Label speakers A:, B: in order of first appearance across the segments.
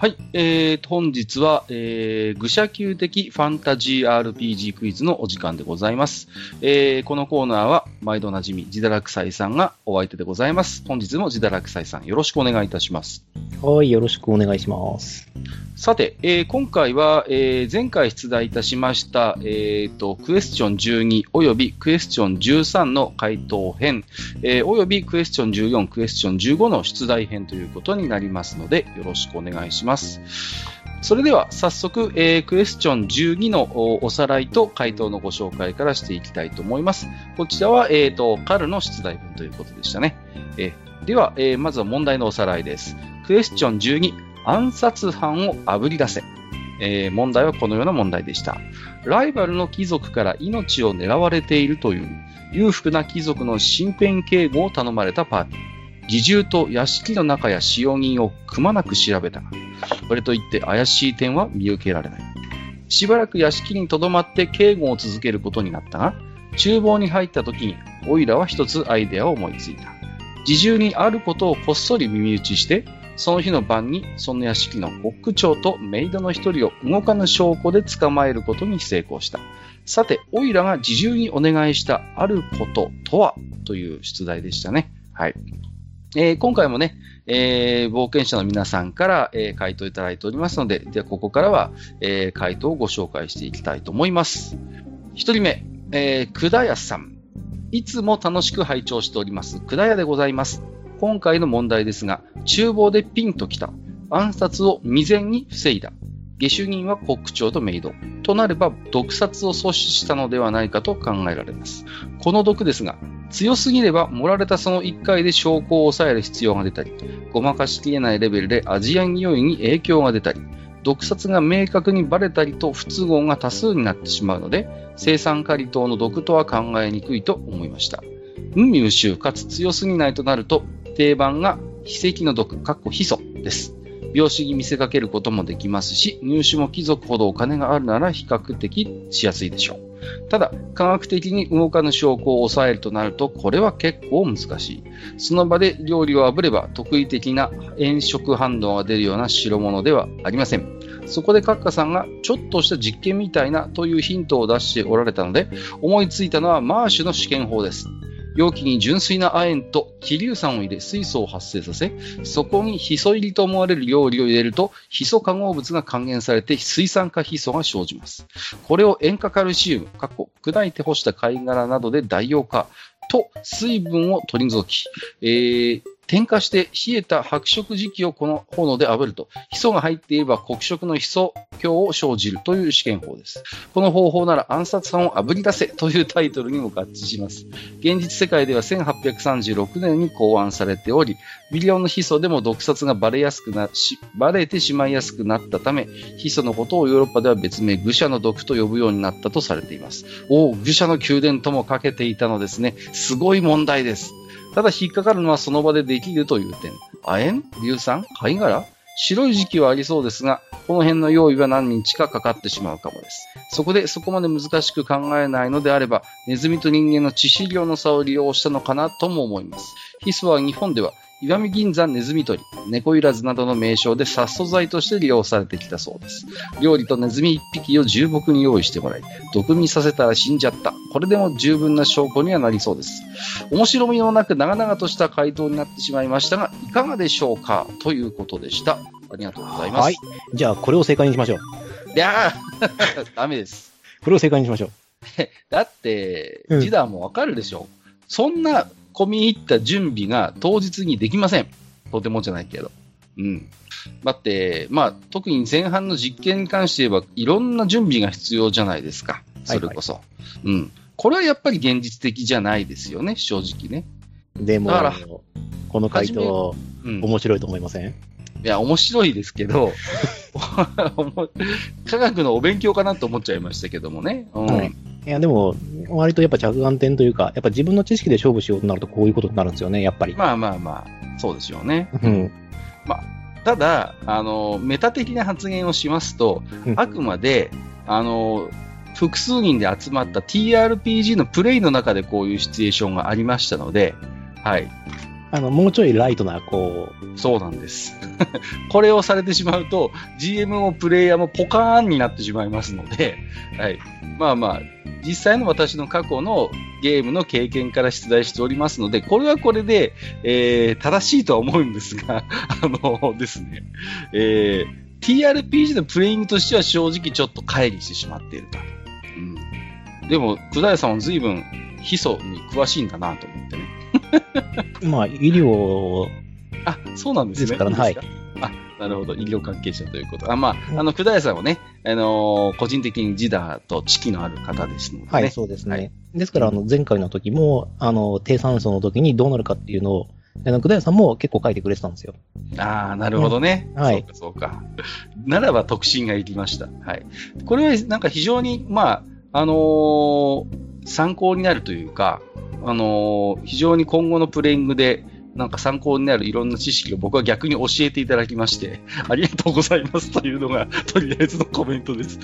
A: はい、えー、本日は、えー、愚者級的ファンタジー RPG クイズのお時間でございます。えー、このコーナーは、毎度おなじみ、自堕落斎さんがお相手でございます。本日も自堕落斎さん、よろしくお願いいたします。
B: はい、よろしくお願いします。
A: さて、えー今回は、えー前回出題いたしました、えーと、クエスチョン12およびクエスチョン13の回答編、えーおよびクエスチョン14、クエスチョン15の出題編ということになりますので、よろしくお願いします。それでは早速、えークエスチョン12のおさらいと回答のご紹介からしていきたいと思います。こちらは、えーと、カルの出題文ということでしたね。えーでは、えーまずは問題のおさらいです。クエスチョン12、暗殺犯をあぶり出せ。えー問題はこのような問題でした。ライバルの貴族から命を狙われているという裕福な貴族の身辺警護を頼まれたパーティー。義従と屋敷の中や使用人をくまなく調べたが、これといって怪しい点は見受けられない。しばらく屋敷に留まって警護を続けることになったが、厨房に入った時に、オイラは一つアイデアを思いついた。自重にあることをこっそり耳打ちして、その日の晩にその屋敷のコック長とメイドの一人を動かぬ証拠で捕まえることに成功した。さて、オイラが自重にお願いしたあることとはという出題でしたね。はい。えー今回もね、えー冒険者の皆さんから、えー回答いただいておりますので、ではここからは、え回答をご紹介していきたいと思います。一人目、えー、くだやさん。いつも楽しく拝聴しております、くだやでございます。今回の問題ですが、厨房でピンときた。暗殺を未然に防いだ。下手人はコック長とメイド。となれば、毒殺を阻止したのではないかと考えられます。この毒ですが、強すぎれば盛られたその1回で証拠を抑える必要が出たり、ごまかしきれないレベルで味や匂いに影響が出たり、毒殺が明確にばれたりと不都合が多数になってしまうので、青酸カリ等の毒とは考えにくいと思いました。無味無臭かつ強すぎないとなると、定番が非石の毒、かっこヒ素です。病死に見せかけることもできますし、入手も貴族ほどお金があるなら比較的しやすいでしょう。ただ、科学的に動かぬ証拠を抑えるとなると、これは結構難しい。その場で料理を炙れば、特異的な炎色反応が出るような代物ではありません。そこでカッカさんがちょっとした実験みたいなというヒントを出しておられたので、思いついたのはマーシュの試験法です。容器に純粋な亜鉛と気硫酸を入れ水素を発生させ、そこにヒ素入りと思われる料理を入れると、ヒ素化合物が還元されて水酸化ヒ素が生じます。これを塩化カルシウム、過去砕いて干した貝殻などで代用化と水分を取り除き、えー添加して冷えた白色磁器をこの炎で炙ると、ヒ素が入っていれば黒色のヒ素鏡を生じるという試験法です。この方法なら暗殺犯を炙り出せというタイトルにも合致します。現実世界では1836年に考案されており、微量のヒ素でも毒殺がバレやすくなし、バレてしまいやすくなったため、ヒ素のことをヨーロッパでは別名愚者の毒と呼ぶようになったとされています。おお、愚者の宮殿ともかけていたのですね。すごい問題です。ただ引っかかるのはその場でできるという点。亜鉛？硫酸？貝殻？白い時期はありそうですが、この辺の用意は何日かかかってしまうかもです。そこでそこまで難しく考えないのであれば、ネズミと人間の致死量の差を利用したのかなとも思います。ヒスは日本では、石見銀山ネズミ捕り、猫いらずなどの名称で殺素剤として利用されてきたそうです。料理とネズミ一匹を重木に用意してもらい、毒味させたら死んじゃった。これでも十分な証拠にはなりそうです。面白みのなく長々とした回答になってしまいましたが、いかがでしょうか？ということでした。ありがとうございます。
B: はい。じゃあ、これを正解にしましょう。
A: いやー ダメです。
B: これを正解にしましょう。
A: だって、
B: うん
A: ジダーもわかるでしょ。そんな込み入った準備が当日にできません。とてもじゃないけど。うん。だって、まあ、特に前半の実験に関して言えば、いろんな準備が必要じゃないですか。それこそ。うん。これはやっぱり現実的じゃないですよね、正直ね。
B: でも
A: だから、
B: この回答、
A: うん。
B: 面白いと思いません？
A: いや、面白いですけど、科学のお勉強かなと思っちゃいましたけどもね。うん。
B: はいいや、でも、割とやっぱ着眼点というか、やっぱ自分の知識で勝負しようとなるとこういうことになるんですよね、やっぱり。
A: まあまあまあ、そうですよね。
B: うん。
A: ただ、あの、メタ的な発言をしますと、
B: うん
A: あくまで、あの、複数人で集まった TRPG のプレイの中でこういうシチュエーションがありましたので、はい。
B: あの、もうちょいライトな、こ
A: う。そうなんです。これをされてしまうと、GM もプレイヤーもポカーンになってしまいますので、はい。まあまあ、実際の私の過去のゲームの経験から出題しておりますので、これはこれで、えー、正しいとは思うんですが、あのですね、えー、TRPG のプレイングとしては正直ちょっと乖離してしまっていると。うん。でも、久田屋さんは随分、ヒ素に詳しいんだなと思ってね。
B: まあ、医療
A: あ、そうなんですね。
B: ですからね。はい。
A: あ、なるほど。医療関係者ということ。あ、まあ、あの、久田屋さんはね、あのー、個人的にジダーと知識のある方ですので、ね、
B: はい、そうですね。はい、ですから、あの、前回の時も、あの、低酸素の時にどうなるかっていうのを、あの、久田屋さんも結構書いてくれてたんですよ。
A: ああ、なるほどね。
B: うん、はい。
A: そうか、そうか。ならば特進がいきました。はい。これは、なんか非常に、まあ、あのー、参考になるというか、あのー、非常に今後のプレイングで、なんか参考になるいろんな知識を僕は逆に教えていただきまして、ありがとうございますというのが、とりあえずのコメントです。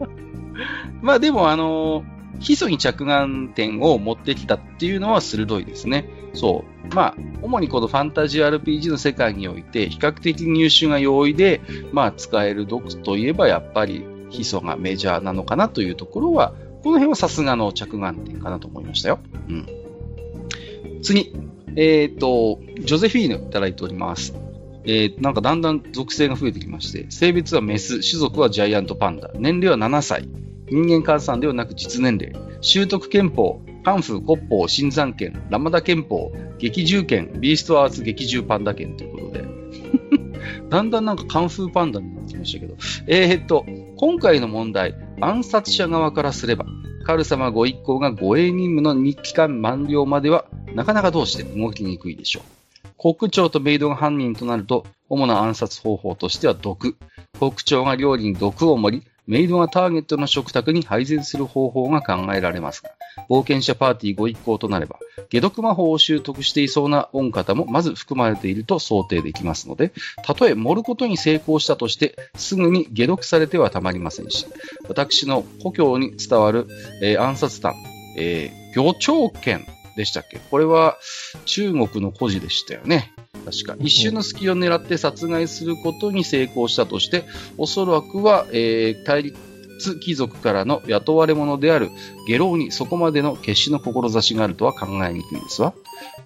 A: まあでも、あのー、基礎に着眼点を持ってきたっていうのは鋭いですね。そう。まあ、主にこのファンタジー RPG の世界において、比較的入手が容易で、まあ、使える読といえば、やっぱり基礎がメジャーなのかなというところは、この辺はさすがの着眼点かなと思いましたよ。うん。次。えっ、ー、と、ジョゼフィーヌいただいております。えー、なんかだんだん属性が増えてきまして、性別はメス、種族はジャイアントパンダ、年齢は7歳、人間換算ではなく実年齢、習得憲法、カンフー、国宝、新山剣、ラマダ憲法、激獣剣、ビーストアーツ激獣パンダ剣ということで、だんだんなんかカンフーパンダになってきましたけど、えー、っと、今回の問題、暗殺者側からすれば、カル様ご一行が護衛任務の日期間満了までは、なかなかどうして動きにくいでしょう。国長とメイドが犯人となると、主な暗殺方法としては毒。国長が料理に毒を盛り、メイドがターゲットの食卓に配膳する方法が考えられますが、冒険者パーティーご一行となれば、解毒魔法を習得していそうな御方もまず含まれていると想定できますので、たとえ盛ることに成功したとして、すぐに解毒されてはたまりませんし、私の故郷に伝わる、えー、暗殺団、えー、魚長剣でしたっけ？これは中国の孤児でしたよね。確か。一瞬の隙を狙って殺害することに成功したとして、おそらくは、えー、対立貴族からの雇われ者である下郎にそこまでの決死の志があるとは考えにくいですわ。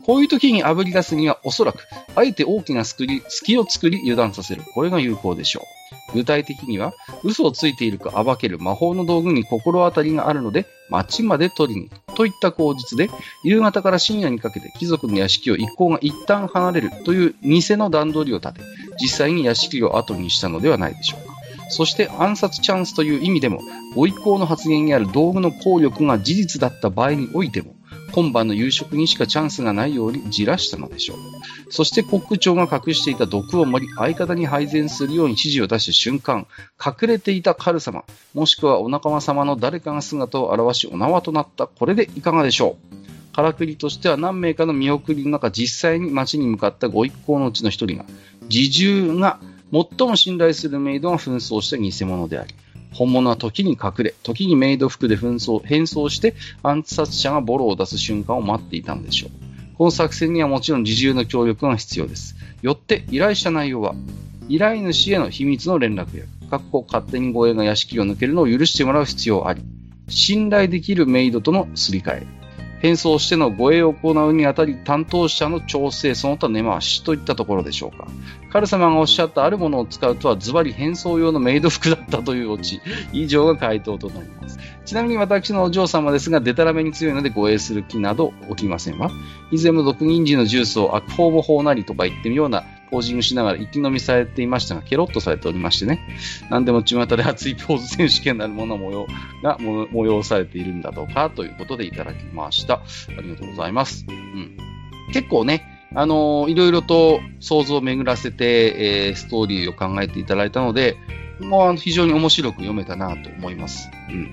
A: こういう時にあぶり出すにはおそらく、あえて大きな隙を作り油断させる。これが有効でしょう。具体的には、嘘をついているか暴ける魔法の道具に心当たりがあるので、町まで取りに行く。といった口実で、夕方から深夜にかけて貴族の屋敷を一行が一旦離れるという偽の段取りを立て、実際に屋敷を後にしたのではないでしょうか。そして暗殺チャンスという意味でも、ご一行の発言にある道具の効力が事実だった場合においても、今晩の夕食にしかチャンスがないようにじらしたのでしょう。そしてコック長が隠していた毒を盛り、相方に配膳するように指示を出した瞬間、隠れていたカル様、もしくはお仲間様の誰かが姿を現しお縄となった。これでいかがでしょうからくりとしては何名かの見送りの中、実際に街に向かったご一行のうちの一人が、自重が最も信頼するメイドが紛争した偽物であり、本物は時に隠れ、時にメイド服で紛争、変装して暗殺者がボロを出す瞬間を待っていたのでしょう。この作戦にはもちろん自重の協力が必要です。よって依頼した内容は、依頼主への秘密の連絡や、かっこ勝手に護衛が屋敷を抜けるのを許してもらう必要あり、信頼できるメイドとのすり替え、変装しての護衛を行うにあたり担当者の調整、その他根回しといったところでしょうか。カル様がおっしゃったあるものを使うとはズバリ変装用のメイド服だったというオチ。以上が回答となります。ちなみに私のお嬢様ですが、デタラメに強いので護衛する気など起きませんわ。以前も毒人参のジュースを悪法も法なりとか言ってみようなポージングしながら一気飲みされていましたが、ケロッとされておりましてね。何でも巷で熱いポーズ選手権なるもの模様が催されているんだとか、ということでいただきました。ありがとうございます。うん。結構ね、あの、いろいろと想像を巡らせて、えー、ストーリーを考えていただいたので、もう非常に面白く読めたなと思います。うん。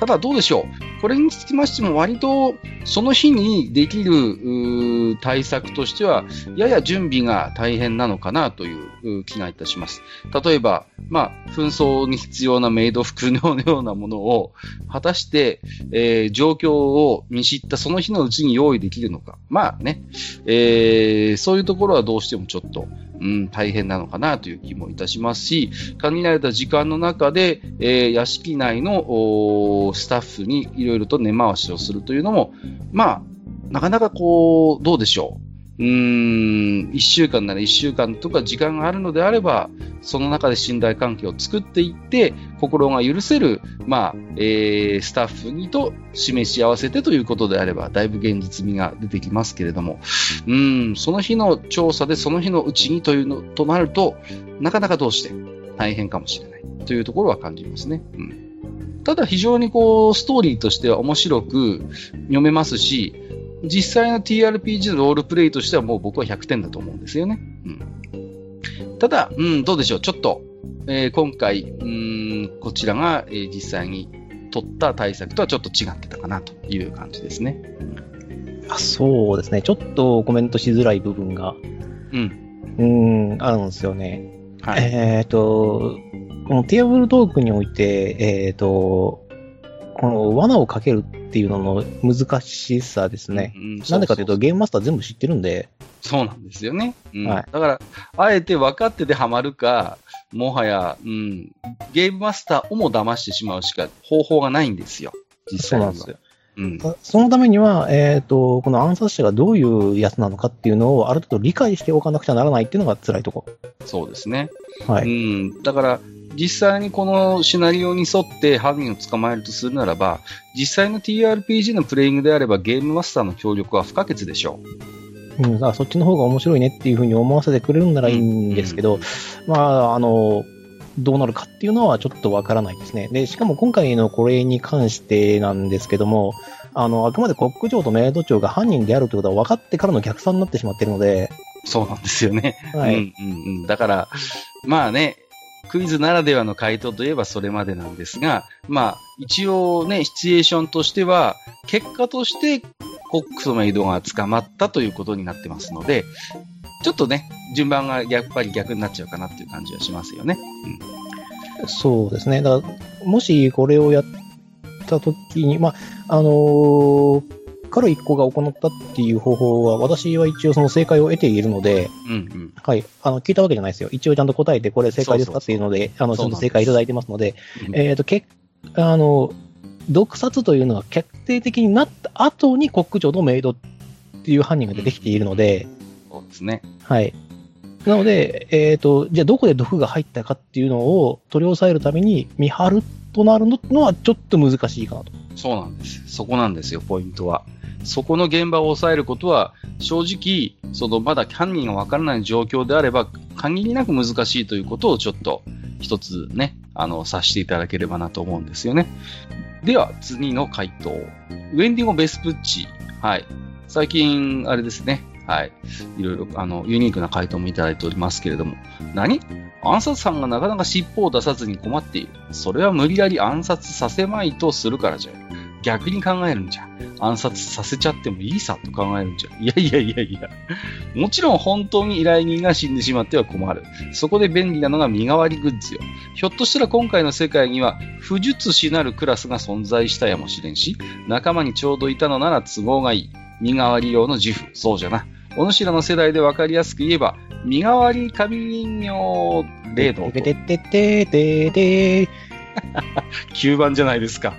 A: ただどうでしょうこれにつきましても割とその日にできる対策としては、やや準備が大変なのかなというう気がいたします。例えば、まあ、紛争に必要なメイド服のようなものを、果たして、えー状況を見知ったその日のうちに用意できるのか。まあね、えーそういうところはどうしてもちょっと、うん、大変なのかなという気もいたしますし、限られた時間の中で、えー屋敷内のおースタッフにいろいろと根回しをするというのも、まあ、なかなかこう、どうでしょう。う。ーん、一週間なら一週間とか時間があるのであれば、その中で信頼関係を作っていって、心が許せる、まあ、えースタッフにと示し合わせてということであれば、だいぶ現実味が出てきますけれども、うーん、その日の調査でその日のうちにというのとなると、なかなかどうして大変かもしれないというところは感じますね。うん、ただ非常にこう、ストーリーとしては面白く読めますし、実際の TRPG のロールプレイとしてはもう僕は100点だと思うんですよね。うん、ただ、うん、どうでしょう。ちょっと、えー今回、うん、こちらが、えー実際に取った対策とはちょっと違ってたかなという感じですね。
B: あそうですね。ちょっとコメントしづらい部分が、
A: うん。
B: うーん、あるんですよね。
A: はい。
B: えっ、と、このテーブルトークにおいて、えっ、と、この罠をかけるっていうのの難しさですね。
A: うん
B: なんでかというと、
A: そ
B: ゲームマスター全部知ってるんで、
A: そうなんですよね。うん
B: はい
A: だから、あえて分かっててハマるか、もはや、うん、ゲームマスターをも騙してしまうしか方法がないんですよ。実際。
B: そうなんですよ。
A: うん。
B: そのためには、えっ、と、この暗殺者がどういうやつなのかっていうのをある程度理解しておかなくちゃならないっていうのが辛いとこ
A: そうですね。
B: ろ。は
A: う
B: い。
A: ん。だから、実際にこのシナリオに沿って犯人を捕まえるとするならば、実際の TRPG のプレイングであればゲームマスターの協力は不可欠でしょ
B: うん、だからそっちの方が面白いねっていうふうに思わせてくれるんならいいんですけど、まあ、あの、どうなるかっていうのはちょっとわからないですね。で、しかも今回のこれに関してなんですけども、あの、あくまでコック長とメイド長が犯人であるということは分かってからの逆算になってしまっているので、
A: う。そうなんですよね。
B: はい。
A: うんうんうん。だから、まあね、クイズならではの回答といえばそれまでなんですが、まあ、一応ね、シチュエーションとしては、結果として、コックとメイドが捕まったということになってますので、ちょっとね、順番がやっぱり逆になっちゃうかなっていう感じはしますよね。
B: うんそうですね。だから、もしこれをやったときに、まあ、あのー、カル一個が行ったっていう方法は、私は一応その正解を得ているので、
A: うんうん。
B: はい。あの、聞いたわけじゃないですよ。一応ちゃんと答えて、これ正解ですかっていうので、あの、ちゃんと正解いただいてますので、
A: うん
B: えっ、と、けあの、毒殺というのが決定的になった後にコック長とメイドっていう犯人が出てきているので、
A: そうですね。
B: はい。なので、えっ、と、じゃあどこで毒が入ったかっていうのを取り押さえるために見張るとなるのはちょっと難しいかなと。
A: そうなんです。そこなんですよ、ポイントは。そこの現場を抑えることは、正直、そのまだ犯人がわからない状況であれば、限りなく難しいということをちょっと一つね、あの、察していただければなと思うんですよね。では、次の回答。ウェンディゴ・ベスプッチ。はい。最近、あれですね。はい。いろいろ、あの、ユニークな回答もいただいておりますけれども。何？暗殺犯がなかなか尻尾を出さずに困っている。それは無理やり暗殺させまいとするからじゃ。逆に考えるんじゃ。暗殺させちゃってもいいさと考えるんじゃ。いやいやいやいや。もちろん本当に依頼人が死んでしまっては困る。そこで便利なのが身代わりグッズよ。ひょっとしたら今回の世界には不術師なるクラスが存在したやもしれんし、仲間にちょうどいたのなら都合がいい。身代わり用の自負。そうじゃな。お主らの世代で分かりやすく言えば、身代わり神人形例の
B: てててててて
A: 9番じゃないですか。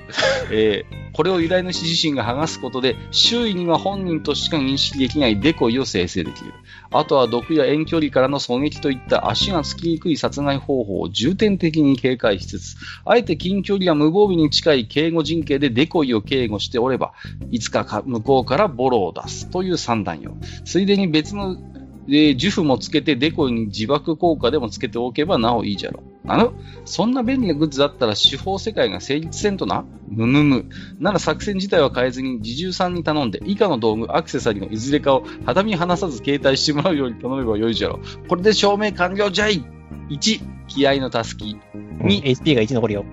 A: えーこれを依頼主自身が剥がすことで、周囲には本人としか認識できないデコイを生成できる。あとは毒や遠距離からの狙撃といった足がつきにくい殺害方法を重点的に警戒しつつ、あえて近距離や無防備に近い警護陣形でデコイを警護しておれば、いつか向こうからボロを出すという算段よ。ついでに別のえー、呪符もつけてデコイに自爆効果でもつけておけばなおいいじゃろう。あの？そんな便利なグッズだったら司法世界が成立せんとな？むむむ。なら作戦自体は変えずに自重さんに頼んで以下の道具、アクセサリーのいずれかを肌身離さず携帯してもらうように頼めばよいじゃろ。これで証明完了じゃい !1、気合のたすき。
B: に HP が1残るよ。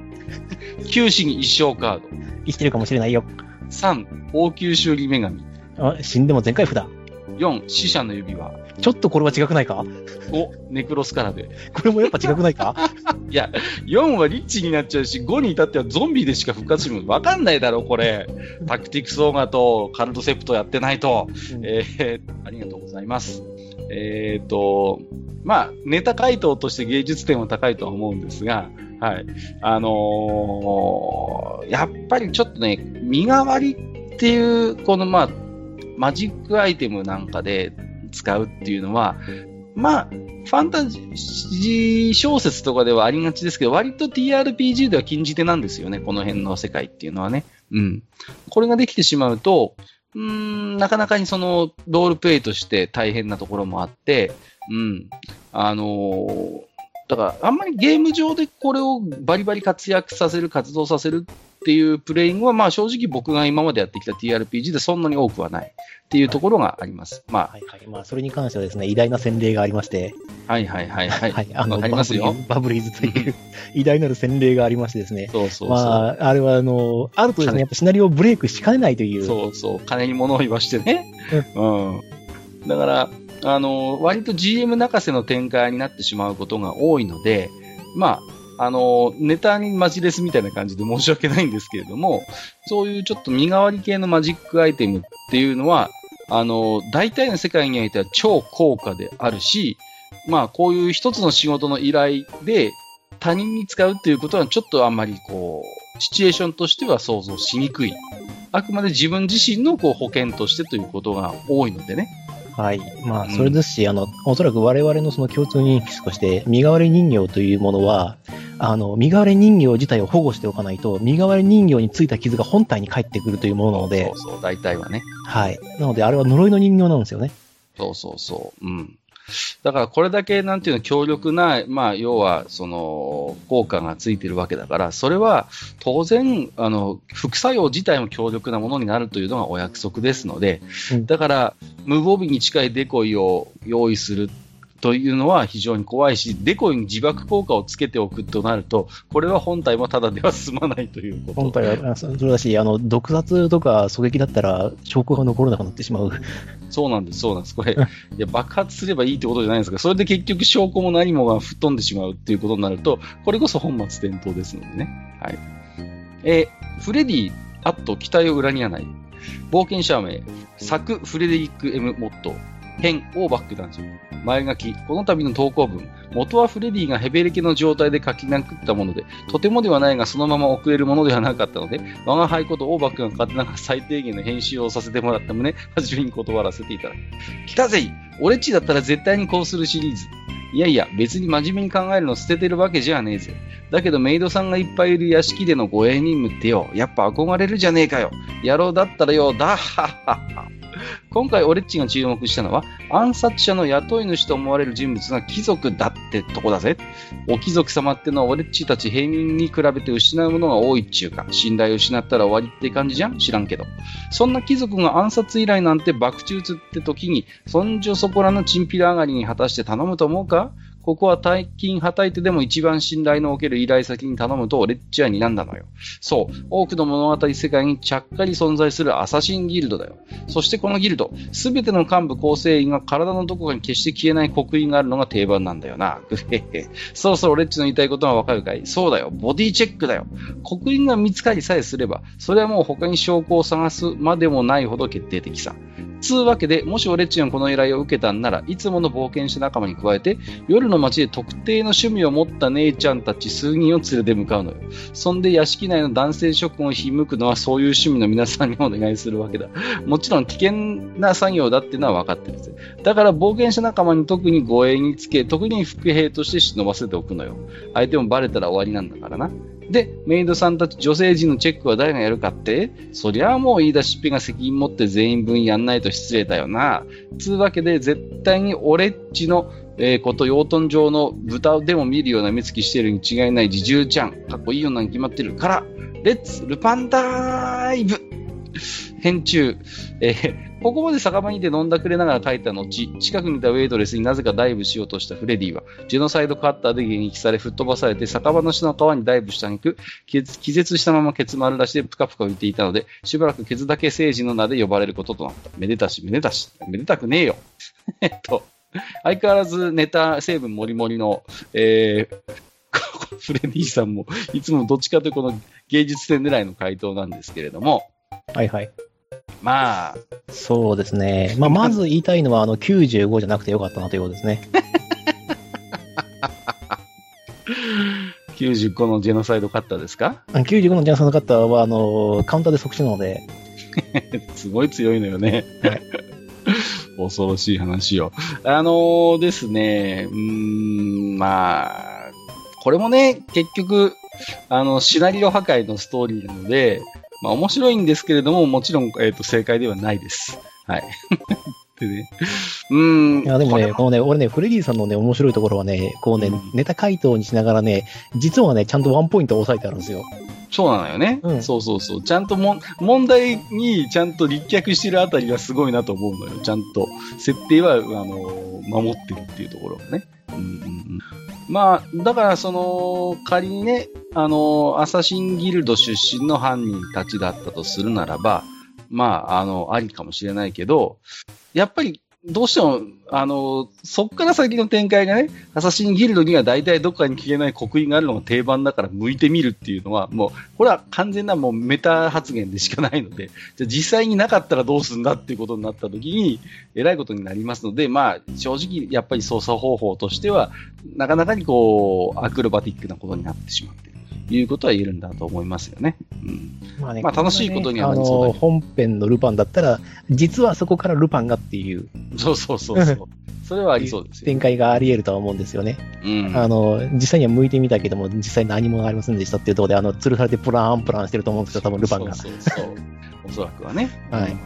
A: 九死に一生カード。
B: 生きてるかもしれないよ。
A: 3、応急修理女神。
B: あ死んでも全回符だ。
A: 4、死者の指輪。
B: ちょっとこれは違くないか
A: ？5、ネクロスカラで。
B: これもやっぱ違くないか？
A: いや、4はリッチになっちゃうし、5に至ってはゾンビでしか復活してもわかんないだろ、これ。タクティクスオーガとカルトセプトやってないと。えー、ありがとうございます。えっ、と、まあ、ネタ回答として芸術点は高いとは思うんですが、はい。あのーやっぱりちょっとね、身代わりっていう、このまあ、マジックアイテムなんかで使うっていうのは、まあ、ファンタジー小説とかではありがちですけど、割と TRPG では禁じ手なんですよね、この辺の世界っていうのはね。うん。これができてしまうと、うん、なかなかにその、ロールプレイとして大変なところもあって、うん。あのーだから、あんまりゲーム上でこれをバリバリ活躍させる、活動させるっていうプレイングは、まあ正直僕が今までやってきた TRPG でそんなに多くはないっていうところがあります。ま
B: はいはい。まあ、それに関してはですね、偉大な洗礼がありまして、
A: あ、はいはいはいはい。
B: はい、あの、
A: わかりますよ。
B: バブリーズという 偉大なる洗礼がありましてですね、
A: そうそうそう。
B: まあ、あれはあの、あるとですね、やっぱシナリオをブレイクしかねないという。
A: そうそう、金に物を言わしてね。うん。だから、あの、割と GM 泣かせの展開になってしまうことが多いので、まあ、あの、ネタにマジレスみたいな感じで申し訳ないんですけれども、そういうちょっと身代わり系のマジックアイテムっていうのは、あの、大体の世界においては超高価であるし、まあ、こういう一つの仕事の依頼で他人に使うっていうことはちょっとあんまりこう、シチュエーションとしては想像しにくい。あくまで自分自身のこう保険としてということが多いのでね。
B: はい。まあ、
A: うん
B: それですし、あの、おそらく我々のその共通認識として、身代わり人形というものは、あの、身代わり人形自体を保護しておかないと、身代わり人形についた傷が本体に返ってくるというものなので
A: そ、うそう、大体はね。
B: はい。なので、あれは呪いの人形なんですよね。
A: そうそうそう。うん。だからこれだけなんていうの強力な、まあ要はその効果がついてるわけだから、それは当然、あの、副作用自体も強力なものになるというのがお約束ですので、
B: うん
A: だから無防備に近いデコイを用意するというのは非常に怖いし、デコイに自爆効果をつけておくとなると、これは本体もただでは済まないということ。
B: 本体は、あそそれだし、あの、毒殺とか狙撃だったら、証拠が残らなくなってしまう。
A: そうなんです、そうなんです。これ、い
B: うん
A: や爆発すればいいってことじゃないんですが、それで結局証拠も何もが吹っ飛んでしまうっていうことになると、これこそ本末転倒ですのでね。はい。えーフレディ、あっと期待を裏切らない。冒険者名、作フレデリック・ M・ モットー。編、オーバック男女。前書き、この度の投稿文、元はフレディがヘベレケの状態で書き殴ったもので、とてもではないがそのまま送れるものではなかったので、我が輩ことオーバックが勝手ながら 最低限の編集をさせてもらった旨、初めに断らせていただく。来たぜ俺っちだったら絶対にこうするシリーズ。いやいや、別に真面目に考えるの捨ててるわけじゃねえぜ。だけどメイドさんがいっぱいいる屋敷での護衛任務ってよ、やっぱ憧れるじゃねえかよ。野郎だったらよ、だっはっはっは。今回俺っちが注目したのは、暗殺者の雇い主と思われる人物が貴族だってとこだぜ。お貴族様ってのは俺っちたち平民に比べて失うものが多いっちゅうか、信頼を失ったら終わりって感じじゃん？知らんけど。そんな貴族が暗殺依頼なんて爆中つって時に、そんじょそこらのチンピラ上がりに果たして頼むと思うか？ここは大金はたいてでも一番信頼のおける依頼先に頼むと俺っちは睨んだのよ。そう、多くの物語世界にちゃっかり存在するアサシンギルドだよ。そしてこのギルド、すべての幹部構成員が体のどこかに決して消えない刻印があるのが定番なんだよな。ぐへへ。そろそろ俺っちの言いたいことがわかるかい？そうだよ。ボディチェックだよ。刻印が見つかりさえすれば、それはもう他に証拠を探すまでもないほど決定的さ。つうわけで、もし俺っちがこの依頼を受けたんなら、いつもの冒険者仲間に加えて、夜の街で特定の趣味を持った姉ちゃんたち数人を連れて向かうのよ。そんで屋敷内の男性諸君をひむくのはそういう趣味の皆さんにお願いするわけだ。もちろん危険な作業だっていうのは分かってるんです。だから冒険者仲間に特に護衛につけ、特に副兵として忍ばせておくのよ。相手もバレたら終わりなんだからな。で、メイドさんたち女性陣のチェックは誰がやるかってそりゃあもう言い出しっぺが責任持って全員分やんないと失礼だよな。つうわけで絶対に俺っちのえー、こと、養豚場の豚でも見るような目つきしてるに違いない自重ちゃん。かっこいい女に決まってるから、レッツルパンダイブ 編中、えーここまで酒場にいて飲んだくれながら帰った後、近くにいたウェイトレスになぜかダイブしようとしたフレディは、ジェノサイドカッターで撃撃され吹っ飛ばされて、酒場の下の川にダイブしたく、気絶したままケツ丸出しでプカプカ浮いていたので、しばらくケツだけ聖人の名で呼ばれることとなった。めでたし、めでたし、めでたくねえよ。えっと、相変わらずネタ成分もりもりの、えー、フレディさんも、いつもどっちかというとこの芸術点狙いの回答なんですけれども。
B: はいはい。
A: まあ。
B: そうですね。まあ、まず言いたいのは、あの、95じゃなくてよかったなということですね。
A: 95のジェノサイドカッターですか
B: ?95 のジェノサイドカッターは、あの、カウンターで即死なので。
A: すごい強いのよね。はい。恐ろしい話よ。あのー、ですね、うん、まあ、これもね、結局、あの、シナリオ破壊のストーリーなので、まあ面白いんですけれども、もちろん、えっ、ー、と、正解ではないです。はい。でね。うん。
B: いや、でもね、このね、俺ね、フレディさんのね、面白いところはね、こうね、うん、ネタ回答にしながらね、実はね、ちゃんとワンポイント押さえてあるんですよ。
A: そうなのよね。うん、そうそうそう。ちゃんとも、問題にちゃんと立脚してるあたりがすごいなと思うのよ。ちゃんと。設定は、あの、守ってるっていうところがね。うんうん、まあ、だからその、仮にね、あの、アサシンギルド出身の犯人たちだったとするならば、まあ、あの、ありかもしれないけど、やっぱりどうしても、あの、そっから先の展開がね、アサシンギルドには大体どっかに消えない刻印があるのが定番だから向いてみるっていうのは、もう、これは完全なもうメタ発言でしかないので、じゃ実際になかったらどうするんだっていうことになった時に、えらいことになりますので、まあ、正直、やっぱり操作方法としては、なかなかにこう、アクロバティックなことになってしまっていうことは言えるんだと思いますよね。うん。まあね、まあ楽しいことにはなりそうだ、
B: ね、本編のルパンだったら、実はそこからルパンがっていう。
A: そうそうそうそう。それはありそうですよ、
B: 展開があり得るとは思うんですよね。うん。あの、実際には向いてみたけども、実際何もありませんでしたっていうところで、あの、吊るされてプランプランしてると思うんですよ、多分ルパンが。そうそうそう。
A: おそらくはね。はい。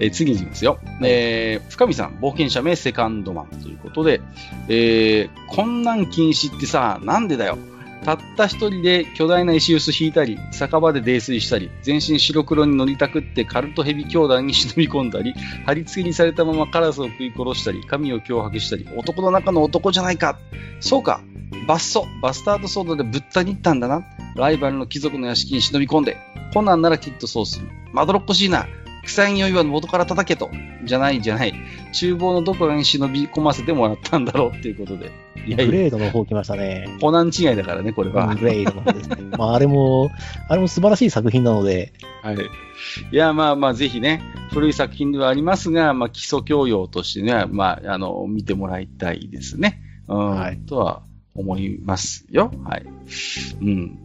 A: え次に行きますよ。えー、深見さん、冒険者名セカンドマンということで、えー、困難禁止ってさ、なんでだよ。たった一人で巨大な石臼引いたり、酒場で泥酔したり、全身白黒に乗りたくってカルトヘビ兄弟に忍び込んだり、貼り付けにされたままカラスを食い殺したり、神を脅迫したり、男の中の男じゃないか。そうか。バッソ、バスタードソードでぶった切ったんだな。ライバルの貴族の屋敷に忍び込んで。コナンならきっとそうする。まどろっこしいな。臭い匂いは元から叩けと。じゃないじゃない。厨房のどこかに忍び込ませてもらったんだろうっていうことで。
B: いやグレードの方来ましたね。
A: コナン違いだからね、これは。
B: グレードの方ですね。まあ、あれも、あれも素晴らしい作品なので。
A: はい。いや、まあまあ、ぜひね、古い作品ではありますが、まあ、基礎教養としてね、まあ、あの、見てもらいたいですね。うん、はい。とは思いますよ。はい。うん。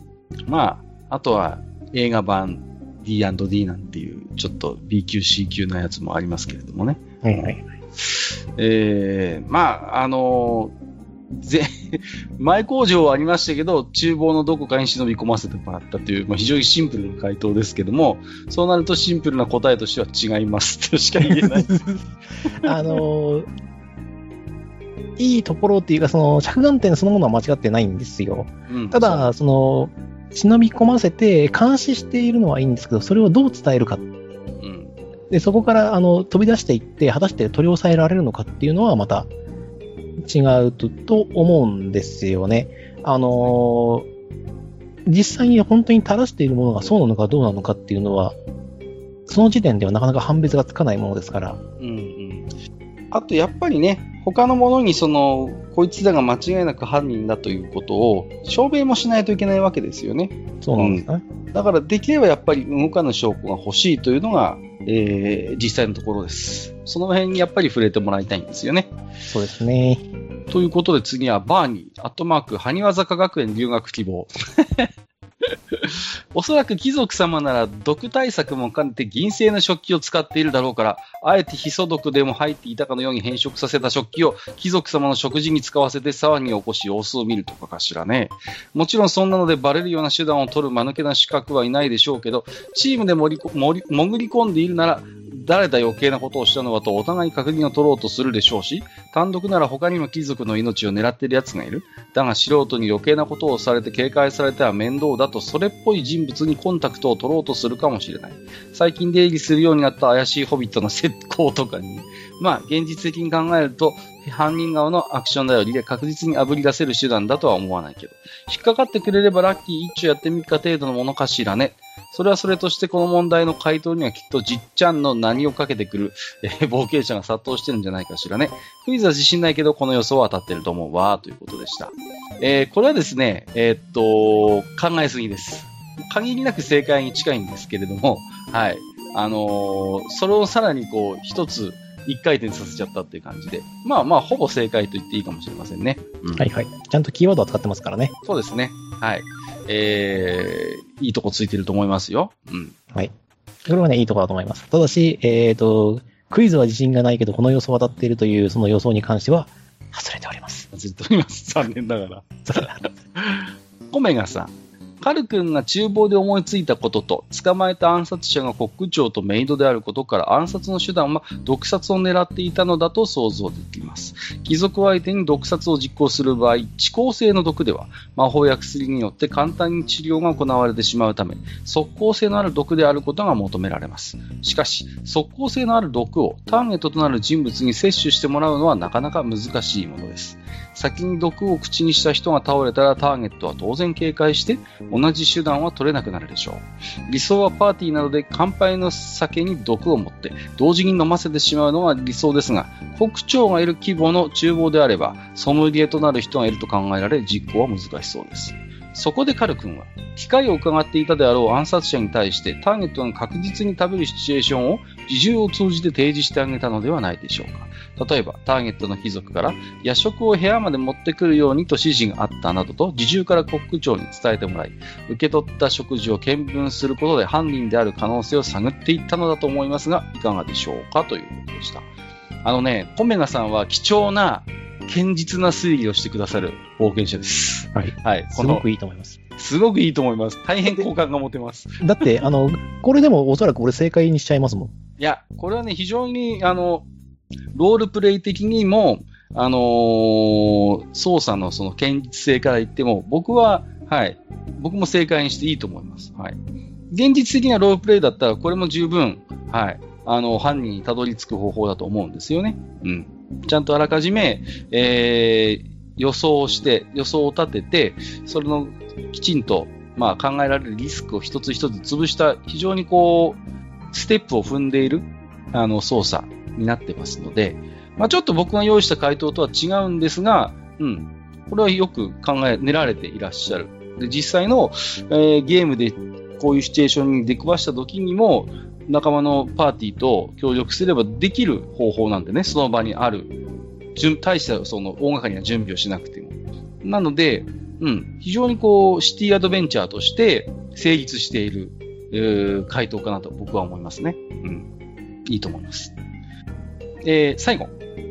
A: まあ、あとは、映画版 D&D なんていう、ちょっと B 級 C 級なやつもありますけれどもね。はいはい。えー、まあ、あのぜ、前工場はありましたけど、厨房のどこかに忍び込ませてもらったという、まあ、非常にシンプルな回答ですけども、そうなるとシンプルな答えとしては違います としか言えない。
B: あのー、いいところっていうか、その、着眼点そのものは間違ってないんですよ。うん、ただ、その、忍び込ませて監視しているのはいいんですけど、それをどう伝えるか。うん、でそこからあの飛び出していって、果たして取り押さえられるのかっていうのはまた違うとと思うんですよね。あのー、実際に本当に垂らしているものがそうなのかどうなのかっていうのは、その時点ではなかなか判別がつかないものですから。うん、
A: あとやっぱりね、他のものにその、こいつらが間違いなく犯人だということを証明もしないといけないわけですよね。
B: そうなんですね。
A: うん、だからできればやっぱり動かぬ証拠が欲しいというのが、えー、実際のところです。その辺にやっぱり触れてもらいたいんですよね。
B: そうですね。
A: ということで次はバーニー、アットマーク、埴輪坂学園留学希望。おそらく貴族様なら毒対策も兼ねて銀製の食器を使っているだろうから、あえてヒ素毒でも入っていたかのように変色させた食器を貴族様の食事に使わせて騒ぎを起こし様子を見るとかかしらね。もちろんそんなのでバレるような手段を取る間抜けな資格はいないでしょうけど、チームで潜り潜り込んでいるなら、誰だ余計なことをしたのはとお互い確認を取ろうとするでしょうし、単独なら他にも貴族の命を狙っている奴がいる。だが素人に余計なことをされて警戒されては面倒だとそれっぽい人物にコンタクトを取ろうとするかもしれない。最近出入りするようになった怪しいホビットの石膏とかに、まあ現実的に考えると犯人側のアクション頼りで確実に炙り出せる手段だとは思わないけど、引っかかってくれればラッキー一丁やってみるか程度のものかしらね。それはそれとしてこの問題の回答にはきっとじっちゃんの何をかけてくる、えー、冒険者が殺到してるんじゃないかしらね。クイズは自信ないけどこの予想は当たってると思うわ、ということでした。えー、これはですね、えー、っと、考えすぎです。限りなく正解に近いんですけれども、はい。あのー、それをさらにこう、一つ一回転させちゃったっていう感じで、まあまあ、ほぼ正解と言っていいかもしれませんね。
B: うん、はいはい。ちゃんとキーワードを使ってますからね。
A: そうですね。はい。えー、いいとこついてると思いますよ。うん。
B: はい。これはね、いいとこだと思います。ただし、えっ、ー、と、クイズは自信がないけど、この予想は当たっているという、その予想に関しては、外れております。
A: 外れております。残念ながら。コメガさん。カル君が厨房で思いついたことと、捕まえた暗殺者がコック長とメイドであることから暗殺の手段は毒殺を狙っていたのだと想像できます。貴族相手に毒殺を実行する場合、遅効性の毒では魔法や薬によって簡単に治療が行われてしまうため、速効性のある毒であることが求められます。しかし、速効性のある毒をターゲットとなる人物に摂取してもらうのはなかなか難しいものです。先に毒を口にした人が倒れたらターゲットは当然警戒して同じ手段は取れなくなるでしょう。理想はパーティーなどで乾杯の酒に毒を持って同時に飲ませてしまうのが理想ですが、国長がいる規模の厨房であればソムリエとなる人がいると考えられ実行は難しそうです。そこでカル君は、機会を伺っていたであろう暗殺者に対してターゲットが確実に食べるシチュエーションを自重を通じて提示してあげたのではないでしょうか。例えば、ターゲットの貴族から夜食を部屋まで持ってくるようにと指示があったなどと自重からコック長に伝えてもらい、受け取った食事を見分することで犯人である可能性を探っていったのだと思いますが、いかがでしょうかということでした。あのね、コメガさんは貴重な堅実な推理をしてくださる冒険者です。
B: はい。はい。すごくいいと思います。
A: すごくいいと思います。大変好感が持てます。
B: だって、あの、これでもおそらく俺正解にしちゃいますもん。い
A: や、これはね、非常に、あの、ロールプレイ的にも、あのー、操作のその堅実性から言っても、僕は、はい、僕も正解にしていいと思います。はい。現実的なロールプレイだったら、これも十分、はい、あの、犯人にたどり着く方法だと思うんですよね。うん。ちゃんとあらかじめ、えー、予想をして、予想を立てて、それのきちんと、まあ、考えられるリスクを一つ一つ潰した、非常にこう、ステップを踏んでいる、あの、操作になってますので、まあ、ちょっと僕が用意した回答とは違うんですが、うん。これはよく考え、練られていらっしゃる。で、実際の、えー、ゲームでこういうシチュエーションに出くわした時にも、仲間のパーティーと協力すればできる方法なんでね、その場にある。大したその大掛かりな準備をしなくても。なので、うん、非常にこう、シティアドベンチャーとして成立している、えー、回答かなと僕は思いますね。うん。いいと思います。えー、最後。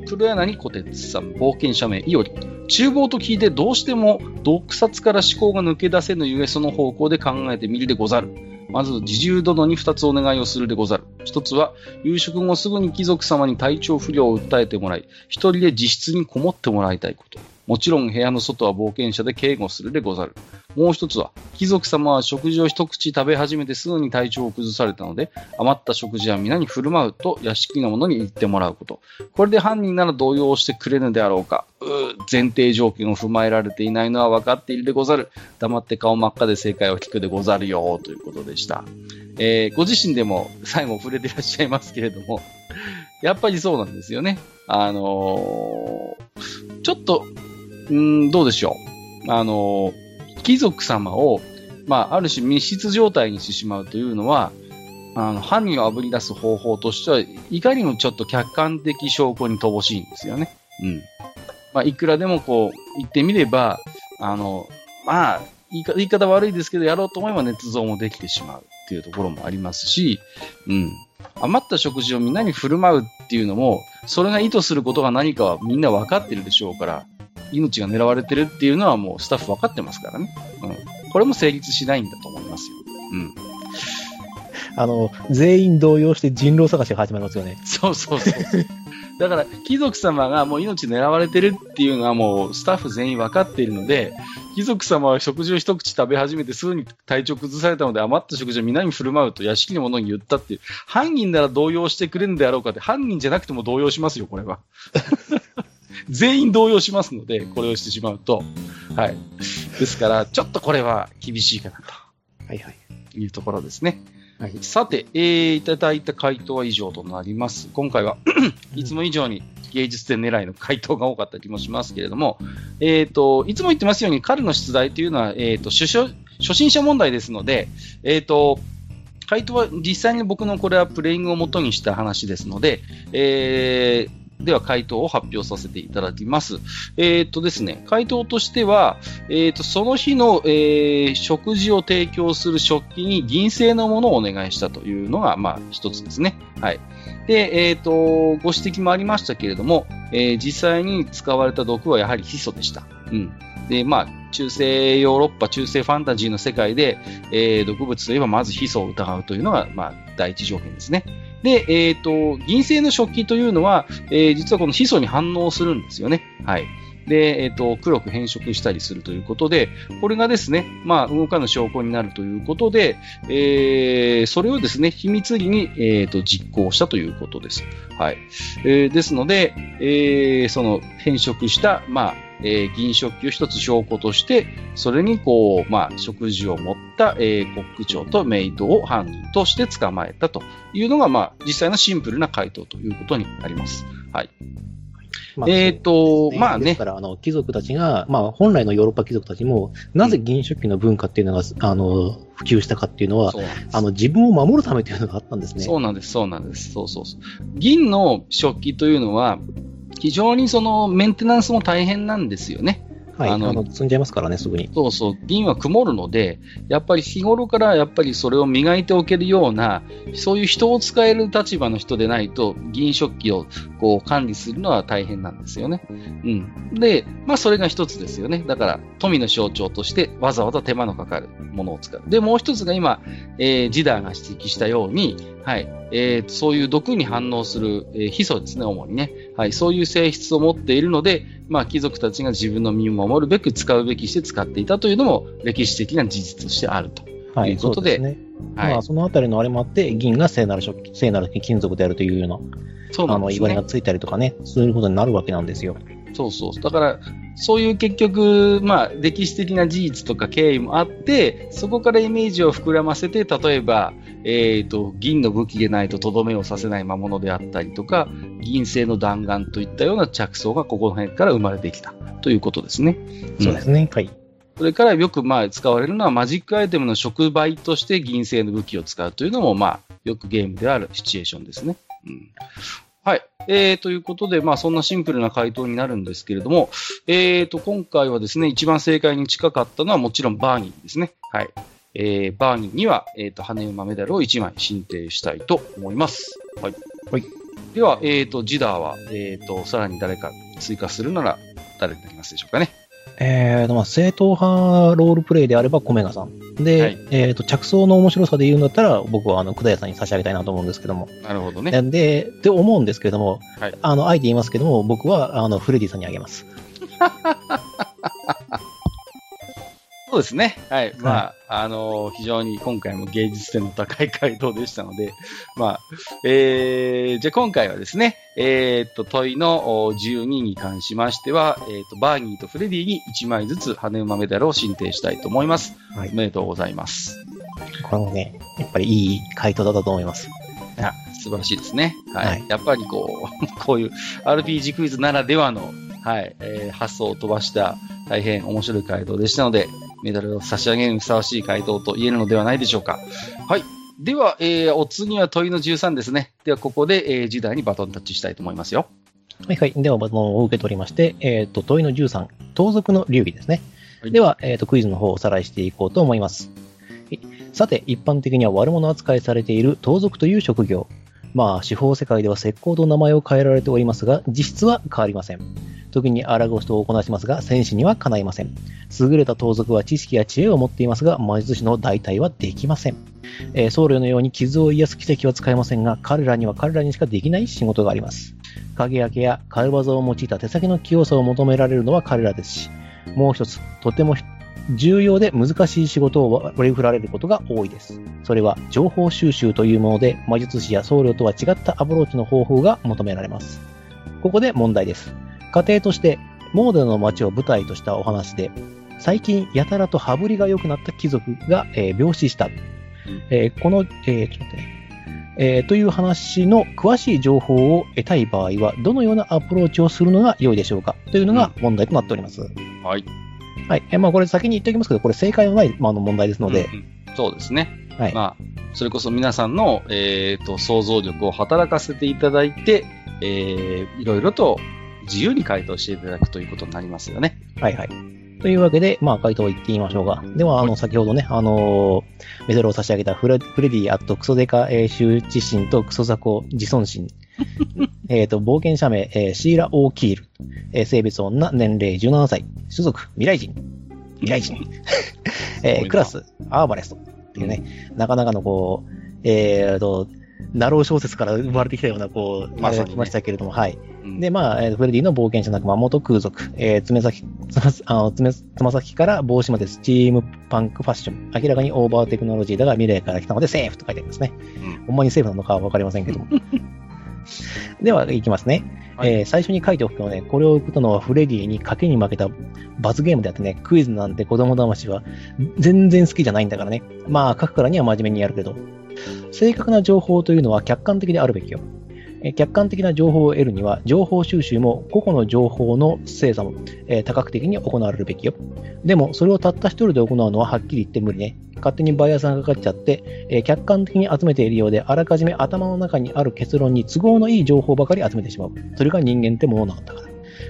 A: 黒柳小鉄さん、冒険者名、いおり。厨房と聞いてどうしても毒殺から思考が抜け出せぬゆえその方向で考えてみるでござる。まず、自重殿に2つお願いをするでござる。1つは、夕食後すぐに貴族様に体調不良を訴えてもらい、1人で自室にこもってもらいたいこと。もちろん部屋の外は冒険者で警護するでござる。もう一つは、貴族様は食事を一口食べ始めてすぐに体調を崩されたので、余った食事は皆に振る舞うと屋敷の者に言ってもらうこと。これで犯人なら動揺してくれぬであろうか。う前提条件を踏まえられていないのは分かっているでござる。黙って顔真っ赤で正解を聞くでござるよ。ということでした。えー、ご自身でも最後触れていらっしゃいますけれども、やっぱりそうなんですよね。あのー、ちょっと、うん、どうでしょう。あのー、貴族様を、まあ、ある種密室状態にしてしまうというのは、あの、犯人を炙り出す方法としては、いかにもちょっと客観的証拠に乏しいんですよね。うん。まあ、いくらでもこう、言ってみれば、あの、まあ、言い方悪いですけど、やろうと思えば捏造もできてしまうっていうところもありますし、うん。余った食事をみんなに振る舞うっていうのも、それが意図することが何かはみんな分かってるでしょうから、命が狙われてるっていうのはもうスタッフ分かってますからね。うん。これも成立しないんだと思いますよ。うん。
B: あの、全員動揺して人狼探しが始まりますよね。
A: そうそうそう。だから、貴族様がもう命狙われてるっていうのはもうスタッフ全員分かっているので、貴族様は食事を一口食べ始めてすぐに体調崩されたので余った食事を皆に振る舞うと屋敷の者に言ったっていう、犯人なら動揺してくれるんであろうかって、犯人じゃなくても動揺しますよ、これは。全員動揺しますので、これをしてしまうと。はい。ですから、ちょっとこれは厳しいかなと。
B: はいはい。
A: いうところですね。
B: はい、
A: さて、えー、いただいた回答は以上となります。今回は いつも以上に芸術点狙いの回答が多かった気もしますけれども、えーと、いつも言ってますように、彼の出題というのは、えーと、初初心者問題ですので、えーと、回答は実際に僕のこれはプレイングを元にした話ですので、えーでは回答を発表させていただきます。えっ、とですね、回答としては、えっ、と、その日の、えー、食事を提供する食器に銀製のものをお願いしたというのが、まあ、一つですね。はい。で、えっ、と、ご指摘もありましたけれども、え実際に使われた毒はやはりヒ素でした。うん。で、まあ、中世ヨーロッパ、中世ファンタジーの世界で、えー、毒物といえばまずヒ素を疑うというのが、まあ、第一条件ですね。で、えっ、ー、と、銀製の食器というのは、えー、実はこのヒ素に反応するんですよね。はい。で、えっ、ー、と、黒く変色したりするということで、これがですね、まあ、動かぬ証拠になるということで、えー、それをですね、秘密裏に、えっ、ー、と、実行したということです。はい。えー、ですので、えー、その変色した、まあ、えー、銀食器を一つ証拠として、それにこう、まあ、食事を持った、えー、コック長とメイドを犯人として捕まえたというのが、まあ、実際のシンプルな回答ということになります。はい。まあ、えっ、ー、と、ね、まあね。
B: ですから、あの、貴族たちが、まあ、本来のヨーロッパ貴族たちも、なぜ銀食器の文化っていうのが、あの、普及したかっていうのは、あの、自分を守るためというのがあったんですね。
A: そうなんです、そうなんです。そうそうそう。銀の食器というのは、非常にそのメンテナンスも大変なんですよね。
B: はい、あの、あの積んじゃいますからね、すぐに。
A: そうそう、銀は曇るので、やっぱり日頃からやっぱりそれを磨いておけるような、そういう人を使える立場の人でないと、銀食器をこう管理するのは大変なんですよね。うん。で、まあそれが一つですよね。だから、富の象徴としてわざわざ手間のかかるものを使う。で、もう一つが今、えー、ジダーが指摘したように、はい、えー、そういう毒に反応する、えー、ヒ素ですね、主にね。はい、そういう性質を持っているので、まあ、貴族たちが自分の身を守るべく使うべきして使っていたというのも歴史的な事実としてあるということで、はい、
B: ねはい、まあ、そのあたりのあれもあって、銀が聖なる食聖なる金属であるというような、そうなんですね、あの、言われがついたりとかね、そういうことになるわけなんですよ。
A: そうそう。だから、そういう結局、まあ、歴史的な事実とか経緯もあって、そこからイメージを膨らませて、例えば、えっ、ー、と、銀の武器でないととどめをさせない魔物であったりとか、銀製の弾丸といったような着想がここの辺から生まれてきたということですね。
B: そうですね。はい。
A: それからよくまあ使われるのはマジックアイテムの触媒として銀製の武器を使うというのもまあよくゲームであるシチュエーションですね。うん、はい。えー、ということで、まあ、そんなシンプルな回答になるんですけれども、えーと、今回はですね、一番正解に近かったのはもちろんバーニーですね。はい。えー、バーニーには、えーと、羽馬メダルを1枚申請したいと思います。はい。はい。では、えーと、ジダーは、えーと、さらに誰か追加するなら、誰になりますでしょうかね。
B: えーと、まあ、正統派ロールプレイであれば、コメガさん。で、はい、えっ、と、着想の面白さで言うんだったら、僕は、あの、くだやさんに差し上げたいなと思うんですけども。
A: なるほどね。
B: で、って思うんですけれども、はい、あの、あえて言いますけども、僕は、あの、フレディさんにあげます。
A: そうですね。はい。まあ、あのー、非常に今回も芸術性の高い回答でしたので、まあ、えー、じゃあ今回はですね、えー、っと、問いの12に関しましては、えー、っと、バーニーとフレディに1枚ずつ羽馬メダルを申請したいと思います。はい。おめでとうございます。
B: これもね、やっぱりいい回答だったと思います。
A: いや、素晴らしいですね。はい。はい、やっぱりこう、こういう RPG クイズならではの、はい、えー、発想を飛ばした大変面白い回答でしたので、メダルを差し上げるにふさわしい回答と言えるのではないでしょうか。はい。では、えー、お次は問いの13ですね。では、ここで、えー、時代にバトンタッチしたいと思いますよ。
B: はいはい。では、バトンを受け取りまして、えっ、ー、と、問いの13、盗賊の流儀ですね。はい、では、えっ、ー、と、クイズの方をおさらいしていこうと思います。さて、一般的には悪者扱いされている盗賊という職業。まあ、司法世界では石膏と名前を変えられておりますが、実質は変わりません。時に荒ごしとをこなしますが、戦士にはかないません。優れた盗賊は知識や知恵を持っていますが、魔術師の代替はできません。えー僧侶のように傷を癒す奇跡は使えませんが、彼らには彼らにしかできない仕事があります。影焼けや軽業を用いた手先の器用さを求められるのは彼らですし、もう一つ、とても重要で難しい仕事を割り振られることが多いです。それは情報収集というもので、魔術師や僧侶とは違ったアプローチの方法が求められます。ここで問題です。家庭として、モーデルの街を舞台としたお話で、最近やたらと羽振りが良くなった貴族が、えー病死した。えーこの、えーちょっと待ってね。えーという話の詳しい情報を得たい場合は、どのようなアプローチをするのが良いでしょうか？というのが問題となっております。
A: はい。
B: はい。えーまあこれ先に言っておきますけど、これ正解のない、まあ、あの問題ですので、
A: うんうんそうですね。
B: はい。
A: まあ、それこそ皆さんの、えー、と想像力を働かせていただいて、えーいろいろと自由に回答していただくということになりますよね。
B: はいはい。というわけで、まあ、回答を言ってみましょうか。では、あの、先ほどね、あのーメダルを差し上げたフレフレディ、あと、クソデカ、えー、羞恥心とクソザコ、自尊心。えっと、冒険者名、えーシーラ・オーキール。えー性別女、年齢17歳。種族、未来人。未来人。えークラス、アーバレスト。っていうね、なかなかのこう、えーと、なろう小説から生まれてきたような、こう、
A: まさにね
B: 来ましたけれども、はい。
A: うん
B: で、まあ、えーフレディの冒険者仲間、元空族、えー、爪先、つまあの爪つま先から帽子までスチームパンクファッション。明らかにオーバーテクノロジーだが未来から来たのでセーフと書いてありますね。
A: うん
B: ほんまにセーフなのかはわかりませんけども。では、いきますね。
A: はい
B: えー最初に書いておくとね、これを送ったのはフレディに賭けに負けた罰ゲームであってね、クイズなんて子供騙しは全然好きじゃないんだからね。まあ、書くからには真面目にやるけど。正確な情報というのは客観的であるべきよ。えー客観的な情報を得るには、情報収集も個々の情報の精査も、えー多角的に行われるべきよ。でも、それをたった一人で行うのははっきり言って無理ね。勝手にバイアスがかかっちゃって、えー客観的に集めているようで、あらかじめ頭の中にある結論に都合のいい情報ばかり集めてしまう。それが人間ってものなんだから。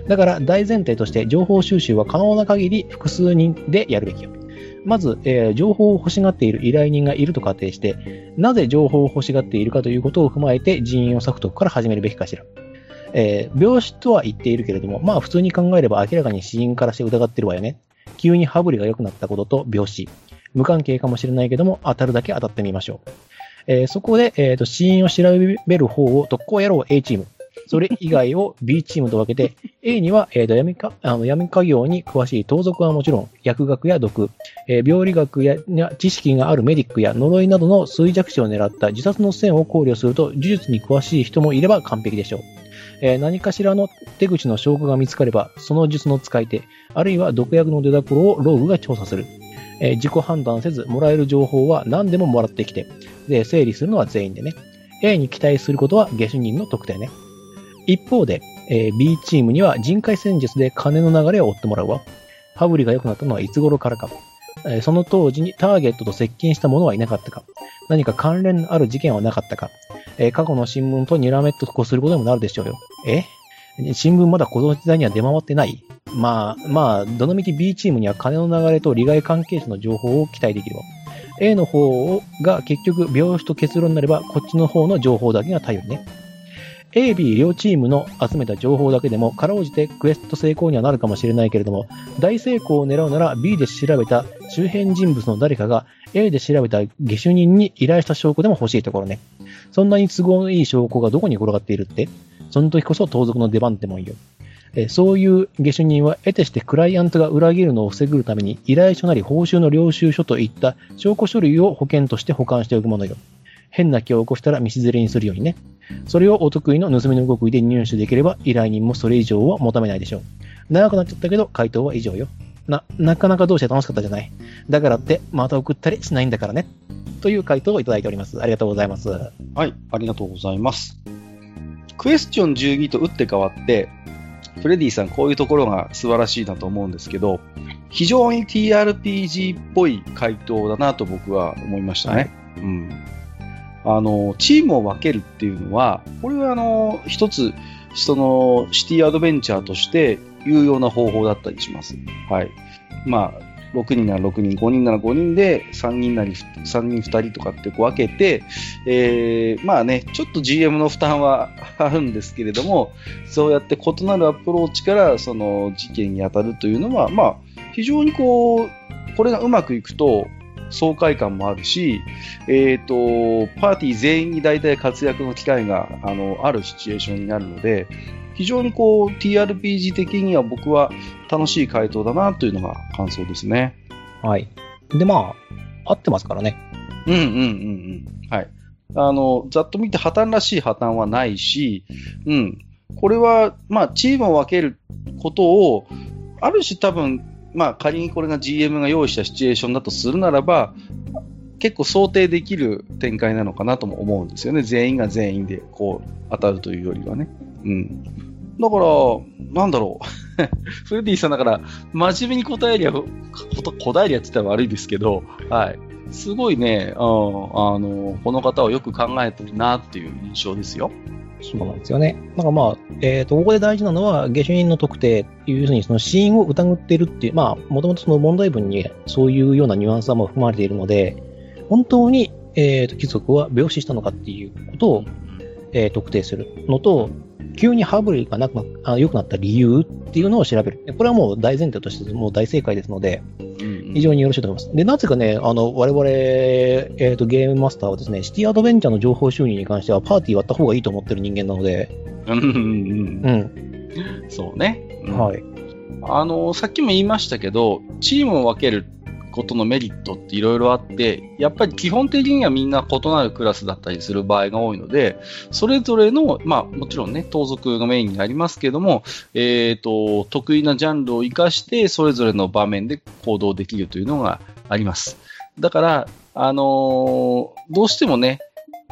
B: だから、大前提として情報収集は可能な限り複数人でやるべきよ。まず、えー情報を欲しがっている依頼人がいると仮定して、なぜ情報を欲しがっているかということを踏まえて人員を割くとこから始めるべきかしら。えー病死とは言っているけれども、まあ普通に考えれば明らかに死因からして疑ってるわよね。急に羽振りが良くなったことと病死。無関係かもしれないけども、当たるだけ当たってみましょう。えーそこで、えーと、死因を調べる方を特攻野郎 A チーム。それ以外を B チームと分けて、A には、えーと闇かあの闇家業に詳しい盗賊はもちろん、薬学や毒、えー病理学やや知識があるメディックや呪いなどの衰弱死を狙った自殺の線を考慮すると、呪術に詳しい人もいれば完璧でしょう。えー何かしらの手口の証拠が見つかれば、その術の使い手、あるいは毒薬の出所をローグが調査する。えー自己判断せず、もらえる情報は何でももらってきて、で、整理するのは全員でね。A に期待することは下手人の特定ね。一方で、えー B チームには人海戦術で金の流れを追ってもらうわ。羽振りが良くなったのはいつ頃からか。えーその当時にターゲットと接近した者はいなかったか。何か関連のある事件はなかったか。えー過去の新聞とにらめっとすることにもなるでしょうよ。え新聞まだこの時代には出回ってないまあ、まあ、どのみち B チームには金の流れと利害関係者の情報を期待できるわ。A の方が結局病死と結論になれば、こっちの方の情報だけが頼りね。A、B 両チームの集めた情報だけでも、かろうじてクエスト成功にはなるかもしれないけれども、大成功を狙うなら B で調べた周辺人物の誰かが A で調べた下手人に依頼した証拠でも欲しいところね。そんなに都合のいい証拠がどこに転がっているって？その時こそ盗賊の出番ってもんよ。えそういう下手人は得てしてクライアントが裏切るのを防ぐために依頼書なり報酬の領収書といった証拠書類を保険として保管しておくものよ。変な気を起こしたら道連れにするようにね。それをお得意の盗みの極意で入手できれば依頼人もそれ以上は求めないでしょう。長くなっちゃったけど回答は以上よ。な、なかなかどうして楽しかったじゃない。だからってまた送ったりしないんだからね。という回答をいただいております。ありがとうございます。
A: はい、ありがとうございます。クエスチョン12と打って変わって、フレディさんこういうところが素晴らしいなと思うんですけど、非常に TRPG っぽい回答だなと僕は思いましたね。うん。あの、チームを分けるっていうのは、これはあの、一つ、その、シティアドベンチャーとして有用な方法だったりします。はい。まあ、6人なら6人、5人なら5人で、3人なり3人2人とかってこう分けて、えー、まあね、ちょっと GM の負担は あるんですけれども、そうやって異なるアプローチからその事件に当たるというのは、まあ、非常にこう、これがうまくいくと、爽快感もあるし、えっ、ー、と、パーティー全員に大体活躍の機会があのあるシチュエーションになるので、非常にこう TRPG 的には僕は楽しい回答だなというのが感想ですね。
B: はい。で、まあ、合ってますからね。
A: うんうんうんうん。はい。あの、ざっと見て破綻らしい破綻はないし、うん。これは、まあ、チームを分けることを、ある種多分、まあ、仮にこれが GM が用意したシチュエーションだとするならば、結構想定できる展開なのかなとも思うんですよね。全員が全員でこう当たるというよりはね。うん。だから、なんだろう。フレディさんだから、真面目に答えりゃ、答えりゃって言ったら悪いですけど、はい。すごいね、うん、あの、この方はよく考えてるなっていう印象ですよ。
B: そうなんですよね。だからまあ、えっ、ー、と、ここで大事なのは、下手人の特定っていうふうに、その死因を疑っているっていう、まあ、もともとその問題文にそういうようなニュアンスはも含まれているので、本当に、えっ、ー、と、貴族は病死したのかっていうことを、えー、特定するのと、急にハブリがなくなあ良くなった理由っていうのを調べる。これはもう大前提としてもう大正解ですので、非常によろしいと思います。で、なぜかね、あの、我々、えっ、ー、と、ゲームマスターはですね、シティアドベンチャーの情報収入に関してはパーティー割った方がいいと思ってる人間なので、
A: うんうんうん。そうね。
B: うん、はい。
A: あの、さっきも言いましたけど、チームを分けることのメリットっていろいろあって、やっぱり基本的にはみんな異なるクラスだったりする場合が多いので、それぞれの、まあもちろんね、盗賊がメインになりますけども、えっ、ー、と、得意なジャンルを活かして、それぞれの場面で行動できるというのがあります。だから、あのー、どうしてもね、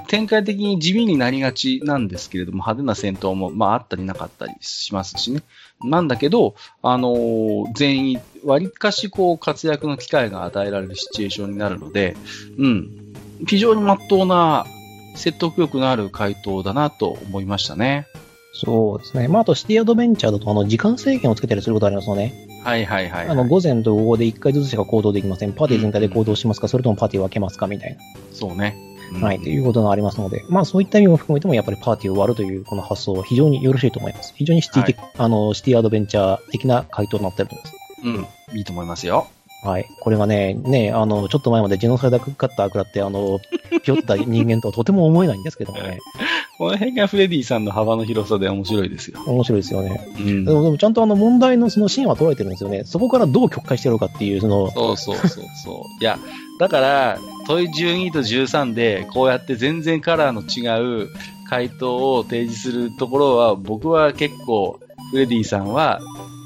A: 展開的に地味になりがちなんですけれども、派手な戦闘も、まあ、あったりなかったりしますしね。なんだけど、あのー、全員、割かしこう活躍の機会が与えられるシチュエーションになるので、うん、非常に真っ当な説得力のある回答だなと思いましたね。
B: そうですね。まあ、あとシティアドベンチャーだと、あの、時間制限をつけたりすることありますよね。
A: はいはいはい、はい、
B: あの、午前と午後で1回ずつしか行動できません。パーティー全体で行動しますか、うん、それともパーティー分けますか？みたいな。
A: そうね。
B: はい、ということがありますので、まあそういった意味も含めてもやっぱりパーティーを割るというこの発想は非常によろしいと思います。非常にシティ、はい、あの、シティアドベンチャー的な回答になってると思います。
A: うん、いいと思いますよ。
B: はい。これがね、ね、あの、ちょっと前までジェノサイダーカッター食らって、あの、ぴょった人間とはとても思えないんですけどもね。
A: この辺がフレディさんの幅の広さで面白いですよ。
B: 面白いですよね。うん、でも、でもちゃんとあの問題のそのシーンは捉えてるんですよね。そこからどう曲解してやろうかっていう、その。
A: そうそうそうそう。いや、だから、問い12と13で、こうやって全然カラーの違う回答を提示するところは、僕は結構、フレディさんは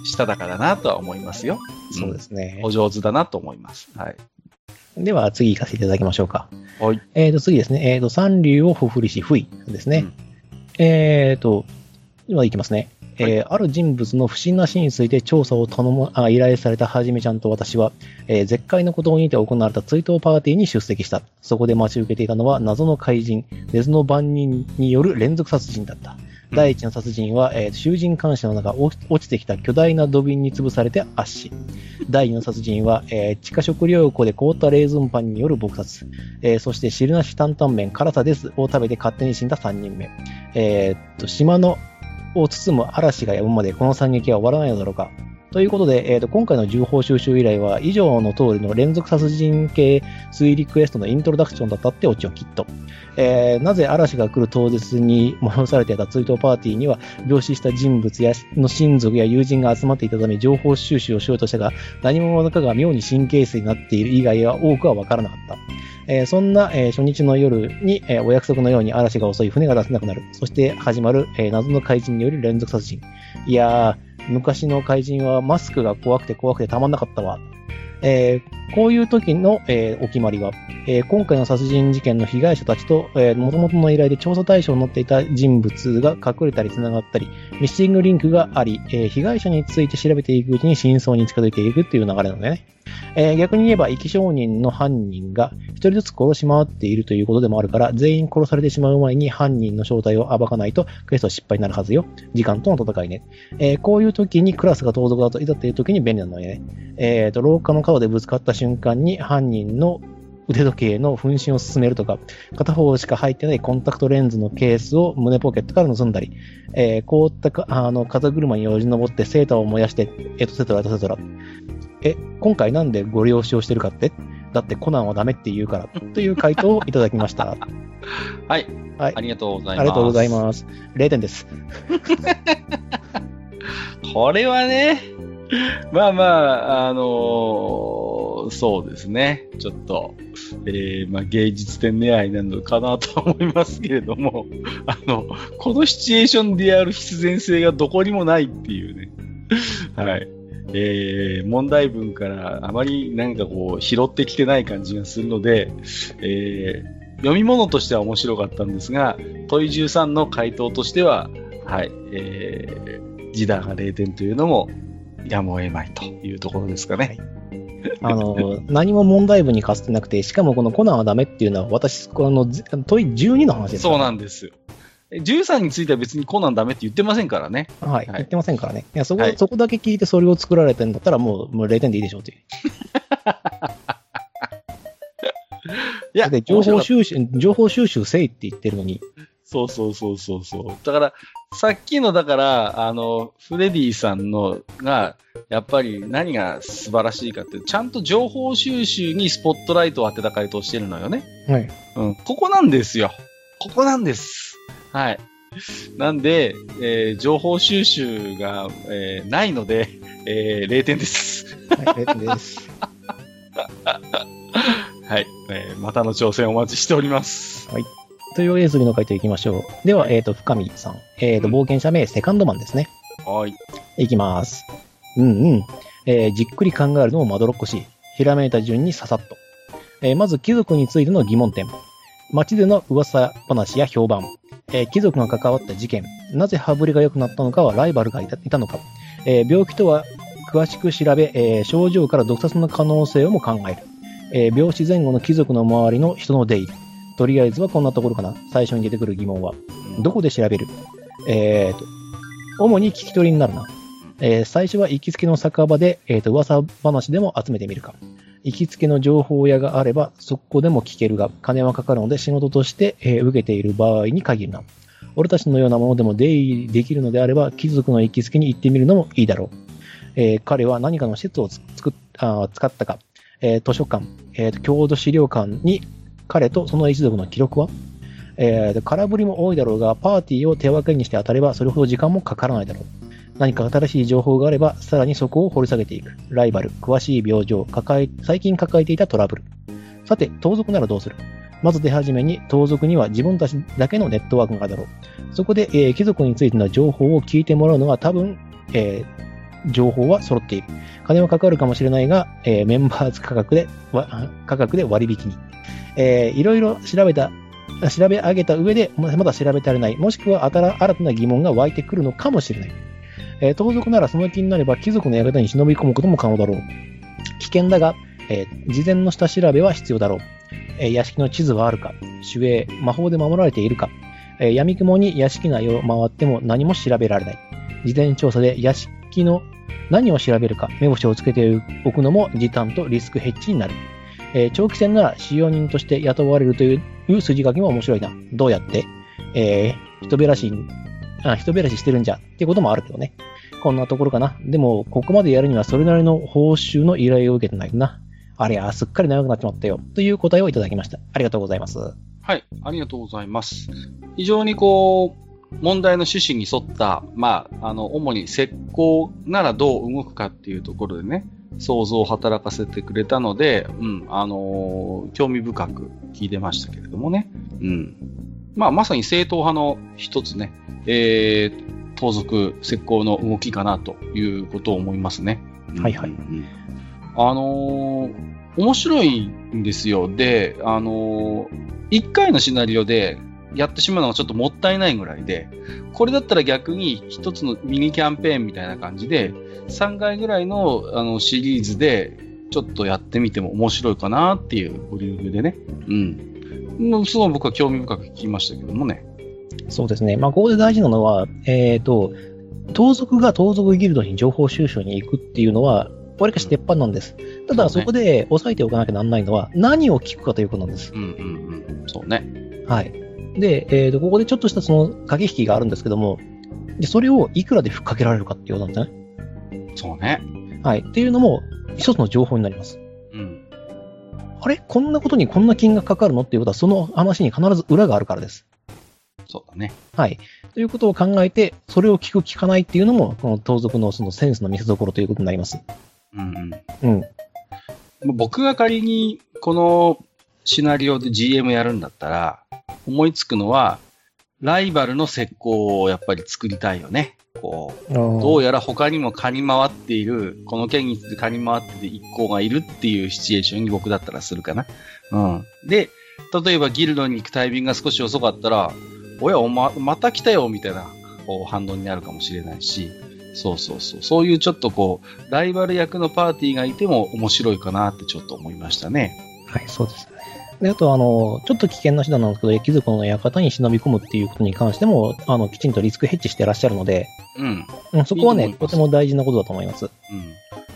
A: しただからなとは思いますよ。
B: そうですね。
A: お上手だなと思います。はい。
B: では次行かせていただきましょうか。
A: はい。
B: えっ、ー、と次ですね。えっ、ー、と、三流をほふりし、ふいですね。うん、えっ、ー、と、では行きますね。えー、ある人物の不審な死について調査を頼むあ依頼されたはじめちゃんと私は、えー、絶海のことにて行われた追悼パーティーに出席した。そこで待ち受けていたのは謎の怪人、別の番人による連続殺人だった。第一の殺人は、えー、囚人監視の中、落ちてきた巨大な土瓶に潰されて圧死。第二の殺人は、えー、地下食料庫で凍ったレーズンパンによる撲殺。えー、そして汁なし担々麺辛さですを食べて勝手に死んだ3人目。えー、っと、島のを包む嵐が止むまでこの惨劇は終わらないのだろうか。ということで、えーと、今回の情報収集依頼は以上の通りの連続殺人系推理クエストのイントロダクションだったってオチをきっと。えー、なぜ嵐が来る当日に催されていた追悼パーティーには病死した人物やの親族や友人が集まっていたため情報収集をしようとしたが何者かが妙に神経質になっている以外は多くはわからなかった。えー、そんな、えー、初日の夜に、えー、お約束のように嵐が襲い船が出せなくなる。そして始まる、え謎の怪人による連続殺人。いやー、昔の怪人はマスクが怖くて怖くてたまんなかったわ。えー、こういう時の、えー、お決まりは、えー、今回の殺人事件の被害者たちと、えー、元々の依頼で調査対象になっていた人物が隠れたり繋がったり、ミッシングリンクがあり、えー、被害者について調べていくうちに真相に近づいていくっていう流れなのでね。えー、逆に言えば、生き証人の犯人が一人ずつ殺し回っているということでもあるから、全員殺されてしまう前に犯人の正体を暴かないと、クエスト失敗になるはずよ。時間との戦いね。えー、こういう時にクラスが盗賊だといざっていう時に便利なのよね。え、ー、と、廊下の角でぶつかった瞬間に犯人の腕時計の分身を進めるとか、片方しか入ってないコンタクトレンズのケースを胸ポケットから盗んだり、えー、凍ったかあの風車によじ登ってセーターを燃やして、エトセトラエトセトラ。え、今回なんでご利用しをしてるかって？だってコナンはダメって言うから、という回答をいただきました。
A: はい。はい。ありがとうございます。
B: ありがとうございます。0点です。
A: これはね、まあまあ、あのー、そうですね。ちょっと、えー、まあ芸術点狙いなのかなと思いますけれども、あの、このシチュエーションでやる必然性がどこにもないっていうね。はい。えー、問題文からあまりなんかこう拾ってきてない感じがするので、えー、読み物としては面白かったんですが、問い13の回答としては、はい、えー、ジダーが0点というのもやむを得まいというところですかね。
B: はい、あの、何も問題文にかつてなくて、しかもこのコナンはダメっていうのは、私、この問い12の話です、
A: そうなんです。13については別にコナンダメって言ってませんからね。
B: はい。はい、言ってませんからね。いや、そこ、はい、そこだけ聞いてそれを作られてんだったらもう、もう0点でいいでしょうっていう。いや、で、情報収集、情報収集せいって言ってるのに。
A: そうそうそうそうそう。だから、さっきの、だから、あの、フレディさんのが、やっぱり何が素晴らしいかって、ちゃんと情報収集にスポットライトを当てた回答してるのよね。
B: はい。
A: うん。ここなんですよ。ここなんです。はい。なんで、えー、情報収集が、えー、ないので、えー、0点です。
B: はい、0点です。
A: はい、えー。またの挑戦お待ちしております。
B: はい。というわけで次の回答いきましょう。では、えっ、ー、と、深見さん。えっ、ー、と、冒険者名、セカンドマンですね。
A: はい。
B: いきます。うんうん。えー、じっくり考えるのもまどろっこしい。ひらめいた順にささっと。えー、まず、貴族についての疑問点。街での噂話や評判。えー、貴族が関わった事件、なぜ羽振りが良くなったのかはライバルがいたのか、えー、病気とは詳しく調べ、えー、症状から毒殺の可能性をも考える、え病死前後の貴族の周りの人の出入り、とりあえずはこんなところかな。最初に出てくる疑問は。どこで調べる？えーと、主に聞き取りになるな。えー、最初は行きつけの酒場で、えーと、噂話でも集めてみるか。行きつけの情報屋があれば、そこでも聞けるが、金はかかるので仕事として、えー、受けている場合に限るな。俺たちのようなものでも出入りできるのであれば、貴族の行きつけに行ってみるのもいいだろう。えー、彼は何かの施設を作っあ使ったか、えー、図書館、えー、郷土資料館に彼とその一族の記録は？えー、空振りも多いだろうが、パーティーを手分けにして当たれば、それほど時間もかからないだろう。何か新しい情報があれば、さらにそこを掘り下げていく。ライバル、詳しい病状、抱え、最近抱えていたトラブル。さて、盗賊ならどうする？まず出始めに、盗賊には自分たちだけのネットワークがあるだろう。そこで、えー、貴族についての情報を聞いてもらうのが多分、えー、情報は揃っている。金はかかるかもしれないが、えー、メンバーズ価格で、価格で割引に。えー、いろいろ調べた、調べ上げた上で、まだ調べ足りない。もしくは新たな疑問が湧いてくるのかもしれない。えー、盗賊ならその気になれば貴族の館に忍び込むことも可能だろう。危険だが、えー、事前の下調べは必要だろう。えー、屋敷の地図はあるか、守衛、魔法で守られているか、えー、闇雲に屋敷内を回っても何も調べられない。事前調査で屋敷の何を調べるか、目星をつけておくのも時短とリスクヘッジになる。えー、長期戦なら使用人として雇われるという筋書きも面白いな。どうやって？えー、人べらしあ、人べらししてるんじゃってこともあるけどね。こんなところかな。でも、ここまでやるにはそれなりの報酬の依頼を受けてないな。ありゃ、すっかり長くなっちまったよ。という答えをいただきました。ありがとうございます。
A: はい、ありがとうございます。非常にこう、問題の趣旨に沿った、まあ、あの、主に石膏ならどう動くかっていうところでね、想像を働かせてくれたので、うん、あのー、興味深く聞いてましたけれどもね。うん。まあ、まさに正統派の一つね、えー、盗賊、石膏の動きかなということを思いますね。
B: はいはい。うん、
A: あのー、面白いんですよ。で、あのー、一回のシナリオでやってしまうのがちょっともったいないぐらいで、これだったら逆に一つのミニキャンペーンみたいな感じで、3回ぐらいのあのシリーズでちょっとやってみても面白いかなっていうボリュームでね。うん。すごい僕は興味深く聞きましたけどもね。
B: そうですね。まあ、ここで大事なのは、えっ、ー、と、盗賊が盗賊ギルドに情報収集に行くっていうのは、わりかし鉄板なんです。ただ、
A: そ
B: こで押さえておかなきゃなんないのは、何を聞くかということなんです。
A: うんうんうん。そうね。
B: はい。で、えーと、ここでちょっとしたその駆け引きがあるんですけども、でそれをいくらでふっかけられるかっていうことなんですね。
A: そうね。
B: はい。っていうのも、一つの情報になります。
A: うん。
B: あれ？こんなことにこんな金額かかるの？っていうことは、その話に必ず裏があるからです。
A: そうだね。
B: はい。ということを考えて、それを聞く聞かないっていうのも、この盗賊のそのセンスの見せ所ということになります。
A: うんうん。
B: うん。
A: 僕が仮にこのシナリオで GM やるんだったら、思いつくのは、ライバルの石膏をやっぱり作りたいよね。こう、どうやら他にも狩り回っている、この県について狩り回ってて一行がいるっていうシチュエーションに僕だったらするかな。うん。で、例えばギルドに行くタイミングが少し遅かったら、おや、おま、また来たよ、みたいな、こう、反応になるかもしれないし、そうそうそう。そういうちょっとこう、ライバル役のパーティーがいても面白いかなってちょっと思いましたね。
B: はい、そうですね。で、あと、あの、ちょっと危険な手段なんですけど、貴族の館に忍び込むっていうことに関しても、あの、きちんとリスクヘッジしてらっしゃるので、
A: うん。
B: うんそこはいね、
A: いいます
B: とても大事なことだと思います。
A: うん。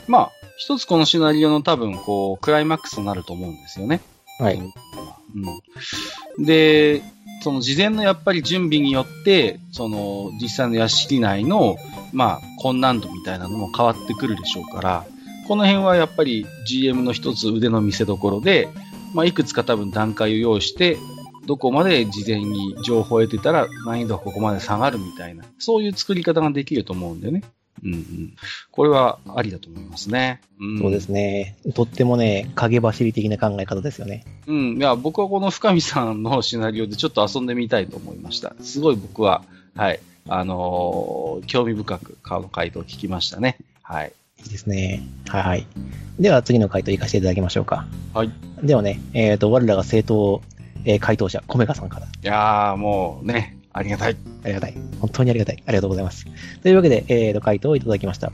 A: まあ、一つこのシナリオの多分、こう、クライマックスとなると思うんですよね。
B: はい。
A: うん。で、その事前のやっぱり準備によって、その実際の屋敷内の、まあ、困難度みたいなのも変わってくるでしょうから、この辺はやっぱり GM の一つ腕の見せ所で、まあ、いくつか多分段階を用意して、どこまで事前に情報を得てたら難易度がここまで下がるみたいな、そういう作り方ができると思うんでね。うんうん。これはありだと思いますね。うん、
B: そうですね。とってもね、影走り的な考え方ですよね。
A: うん。いや、僕はこの深見さんのシナリオでちょっと遊んでみたいと思いました。すごい僕は、はい。あのー興味深く顔の回答を聞きましたね。はい。
B: いいですね。はいはい。では次の回答行かせていただきましょうか。
A: はい。
B: ではね、えっ、と、我らが正当、えー回答者、コメガさんから。
A: いやー、もうね、ありがたい。
B: ありがたい。本当にありがたい。ありがとうございます。というわけで、えー、と、回答をいただきました。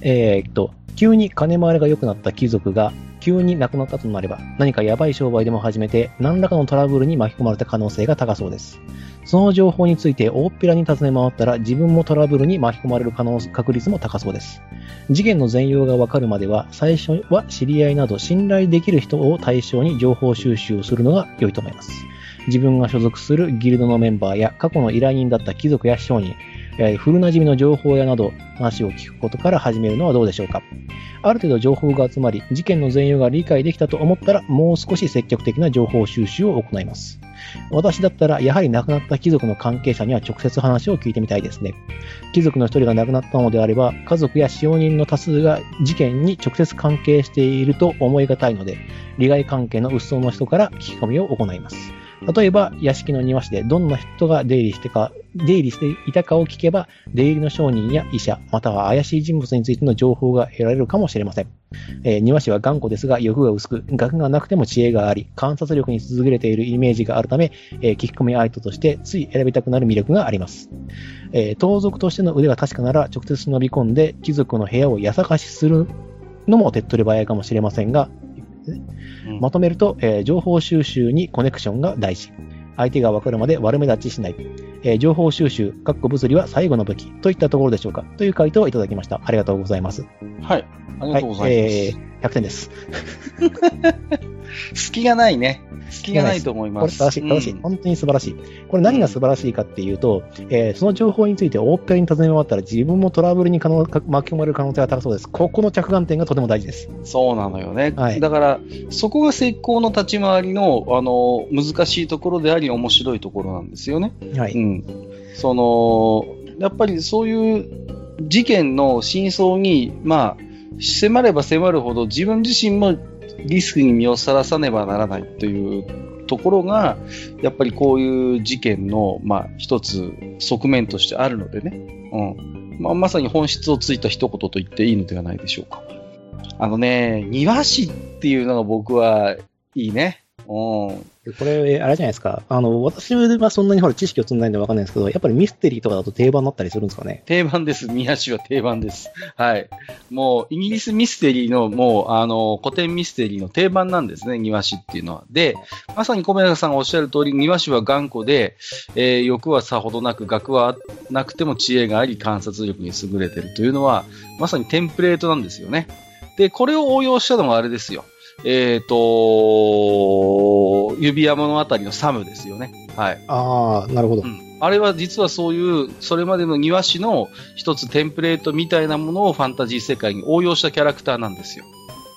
B: えーっと、急に金回りが良くなった貴族が、急に亡くなったとなれば、何かやばい商売でも始めて、何らかのトラブルに巻き込まれた可能性が高そうです。その情報について大っぴらに尋ね回ったら、自分もトラブルに巻き込まれる可能確率も高そうです。事件の全容がわかるまでは、最初は知り合いなど信頼できる人を対象に情報収集をするのが良いと思います。自分が所属するギルドのメンバーや過去の依頼人だった貴族や商人、えー古馴染みの情報屋など話を聞くことから始めるのはどうでしょうか。ある程度情報が集まり、事件の全容が理解できたと思ったら、もう少し積極的な情報収集を行います。私だったら、やはり亡くなった貴族の関係者には直接話を聞いてみたいですね。貴族の一人が亡くなったのであれば、家族や使用人の多数が事件に直接関係していると思いがたいので、利害関係の鬱葬の人から聞き込みを行います。例えば、屋敷の庭師でどんな人が出入りしてか、出入りしていたかを聞けば、出入りの商人や医者、または怪しい人物についての情報が得られるかもしれません。えー庭師は頑固ですが欲が薄く、学がなくても知恵があり、観察力に優れているイメージがあるため、えー聞き込み相手としてつい選びたくなる魅力があります。えー盗賊としての腕が確かなら直接忍び込んで貴族の部屋をやさかしするのも手っ取り早いかもしれませんが、
A: うん
B: まとめると、えー情報収集にコネクションが大事。相手が分かるまで悪目立ちしない。えー情報収集、かっこ物理は最後の武器といったところでしょうか。という回答をいただきました。ありがとうございます。
A: はい。ありがとうございます。
B: えー100点です。
A: 隙がないね。隙がないと思います。
B: これ正しい、正しい。
A: うん
B: 本当に素晴らしい。これ何が素晴らしいかっていうと、えーその情報について大っぺらに尋ね回ったら自分もトラブルに可能か巻き込まれる可能性が高そうです。ここの着眼点がとても大事です。
A: そうなのよね。
B: はい
A: だから、そこが石膏の立ち回りの、あの、難しいところであり、面白いところなんですよね。
B: はい。
A: うん。その、やっぱりそういう事件の真相に、まあ、迫れば迫るほど自分自身もリスクに身をさらさねばならないというところが、やっぱりこういう事件の、まあ、一つ側面としてあるのでね。うん。まあ、まさに本質をついた一言と言っていいのではないでしょうか。あのね、庭師っていうのが僕はいいね。うん。
B: これ、あれじゃないですか。あの、私はそんなにほら知識を積んないんでわかんないんですけど、やっぱりミステリーとかだと定番になったりするんですかね。
A: 定番です。宮市は定番です。はい。もう、イギリスミステリーの、もう、あの、古典ミステリーの定番なんですね、庭師っていうのは。で、まさに小宮さんがおっしゃる通り、庭師は頑固で、えー欲はさほどなく、学はなくても知恵があり、観察力に優れてるというのは、まさにテンプレートなんですよね。で、これを応用したのがあれですよ。えっ、と、指輪物語のサムですよね。はい。
B: ああ、なるほど。
A: うん。あれは実はそういう、それまでの庭師の一つテンプレートみたいなものをファンタジー世界に応用したキャラクターなんですよ。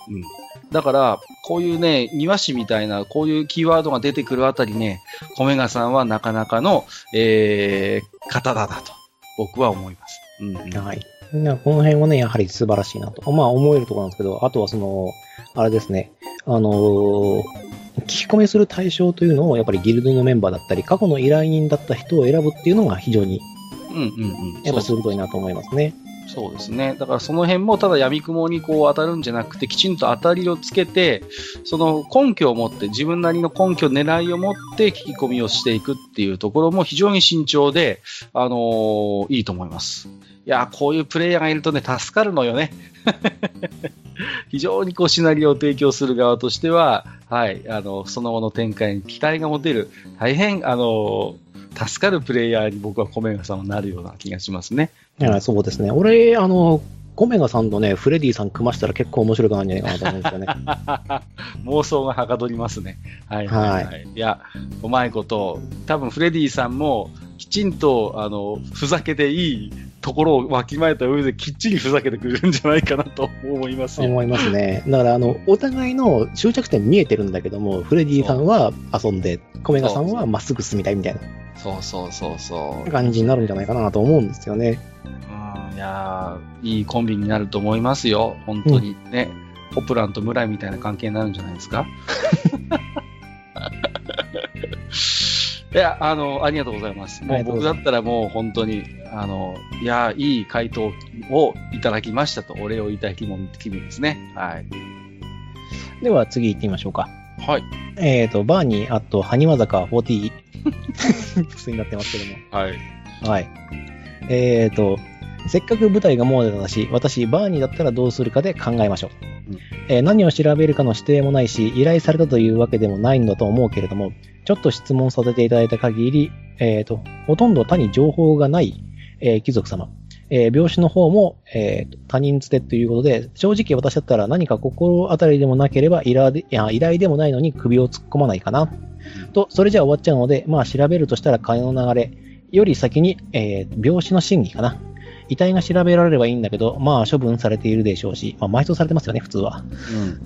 A: うん。だから、こういうね、庭師みたいな、こういうキーワードが出てくるあたりね、米賀さんはなかなかの、えー、方だなと、僕は思います。うん、うん。
B: はい。なこの辺はね、やはり素晴らしいなと。まあ、思えるところなんですけど、あとはその、あれですね、あのー聞き込みする対象というのを、やっぱりギルドのメンバーだったり、過去の依頼人だった人を選ぶっていうのが非常に、
A: うんうんうん。
B: やっぱ鋭いなと思いますね。
A: そうですね。だからその辺もただ闇雲にこう当たるんじゃなくて、きちんと当たりをつけて、その根拠を持って、自分なりの根拠、狙いを持って聞き込みをしていくっていうところも非常に慎重で、あのーいいと思います。いや、こういうプレイヤーがいるとね、助かるのよね。非常にこうシナリオを提供する側としては、はい、あの、その後の展開に期待が持てる、大変、あのー助かるプレイヤーに僕は米賀さんはなるような気がしますね。
B: いや、そうですね。俺、あの、コメガさんとね、フレディさん組ましたら結構面白くなるんじゃないかなと思うんですよね。
A: 妄想がはかどりますね。はいはい、はい。、
B: はい
A: や、うまいこと、多分フレディさんも、きちんと、あの、ふざけていいところをわきまえた上で、きっちりふざけてくれるんじゃないかなと思いますよ。
B: 思いますね。だから、あの、お互いの終着点見えてるんだけども、フレディさんは遊んで、コメガさんはまっすぐ進みたいみたい
A: そうそうそうそう
B: な。感じになるんじゃないかなと思うんですよね。
A: うん、いやーいいコンビになると思いますよ。本当にね。ポプランと村井みたいな関係になるんじゃないですか いや、あの、ありがとうございます。もう僕だったらもう本当に、あの、いや、いい回答をいただきましたと、お礼を言いたい気分気分ですね。はい。
B: では次行ってみましょうか。
A: はい。
B: えっ、と、バーニー、あと、ハニワ坂40、普になってますけども。
A: はい。
B: はい。えっ、と、せっかく舞台がモーデルだし、私、バーニーだったらどうするかで考えましょう。
A: うん
B: えー何を調べるかの指定もないし、依頼されたというわけでもないんだと思うけれども、ちょっと質問させていただいた限り、えっ、と、ほとんど他に情報がない、えー貴族様。えー病死の方も、え他人つてということで、正直私だったら何か心当たりでもなければ依頼で依頼でもないのに首を突っ込まないかな。と、それじゃあ終わっちゃうので、まあ調べるとしたら金の流れより先に、えー病死の真偽かな。遺体が調べられればいいんだけど、まあ処分されているでしょうし、まあ埋葬されてますよね、普通は。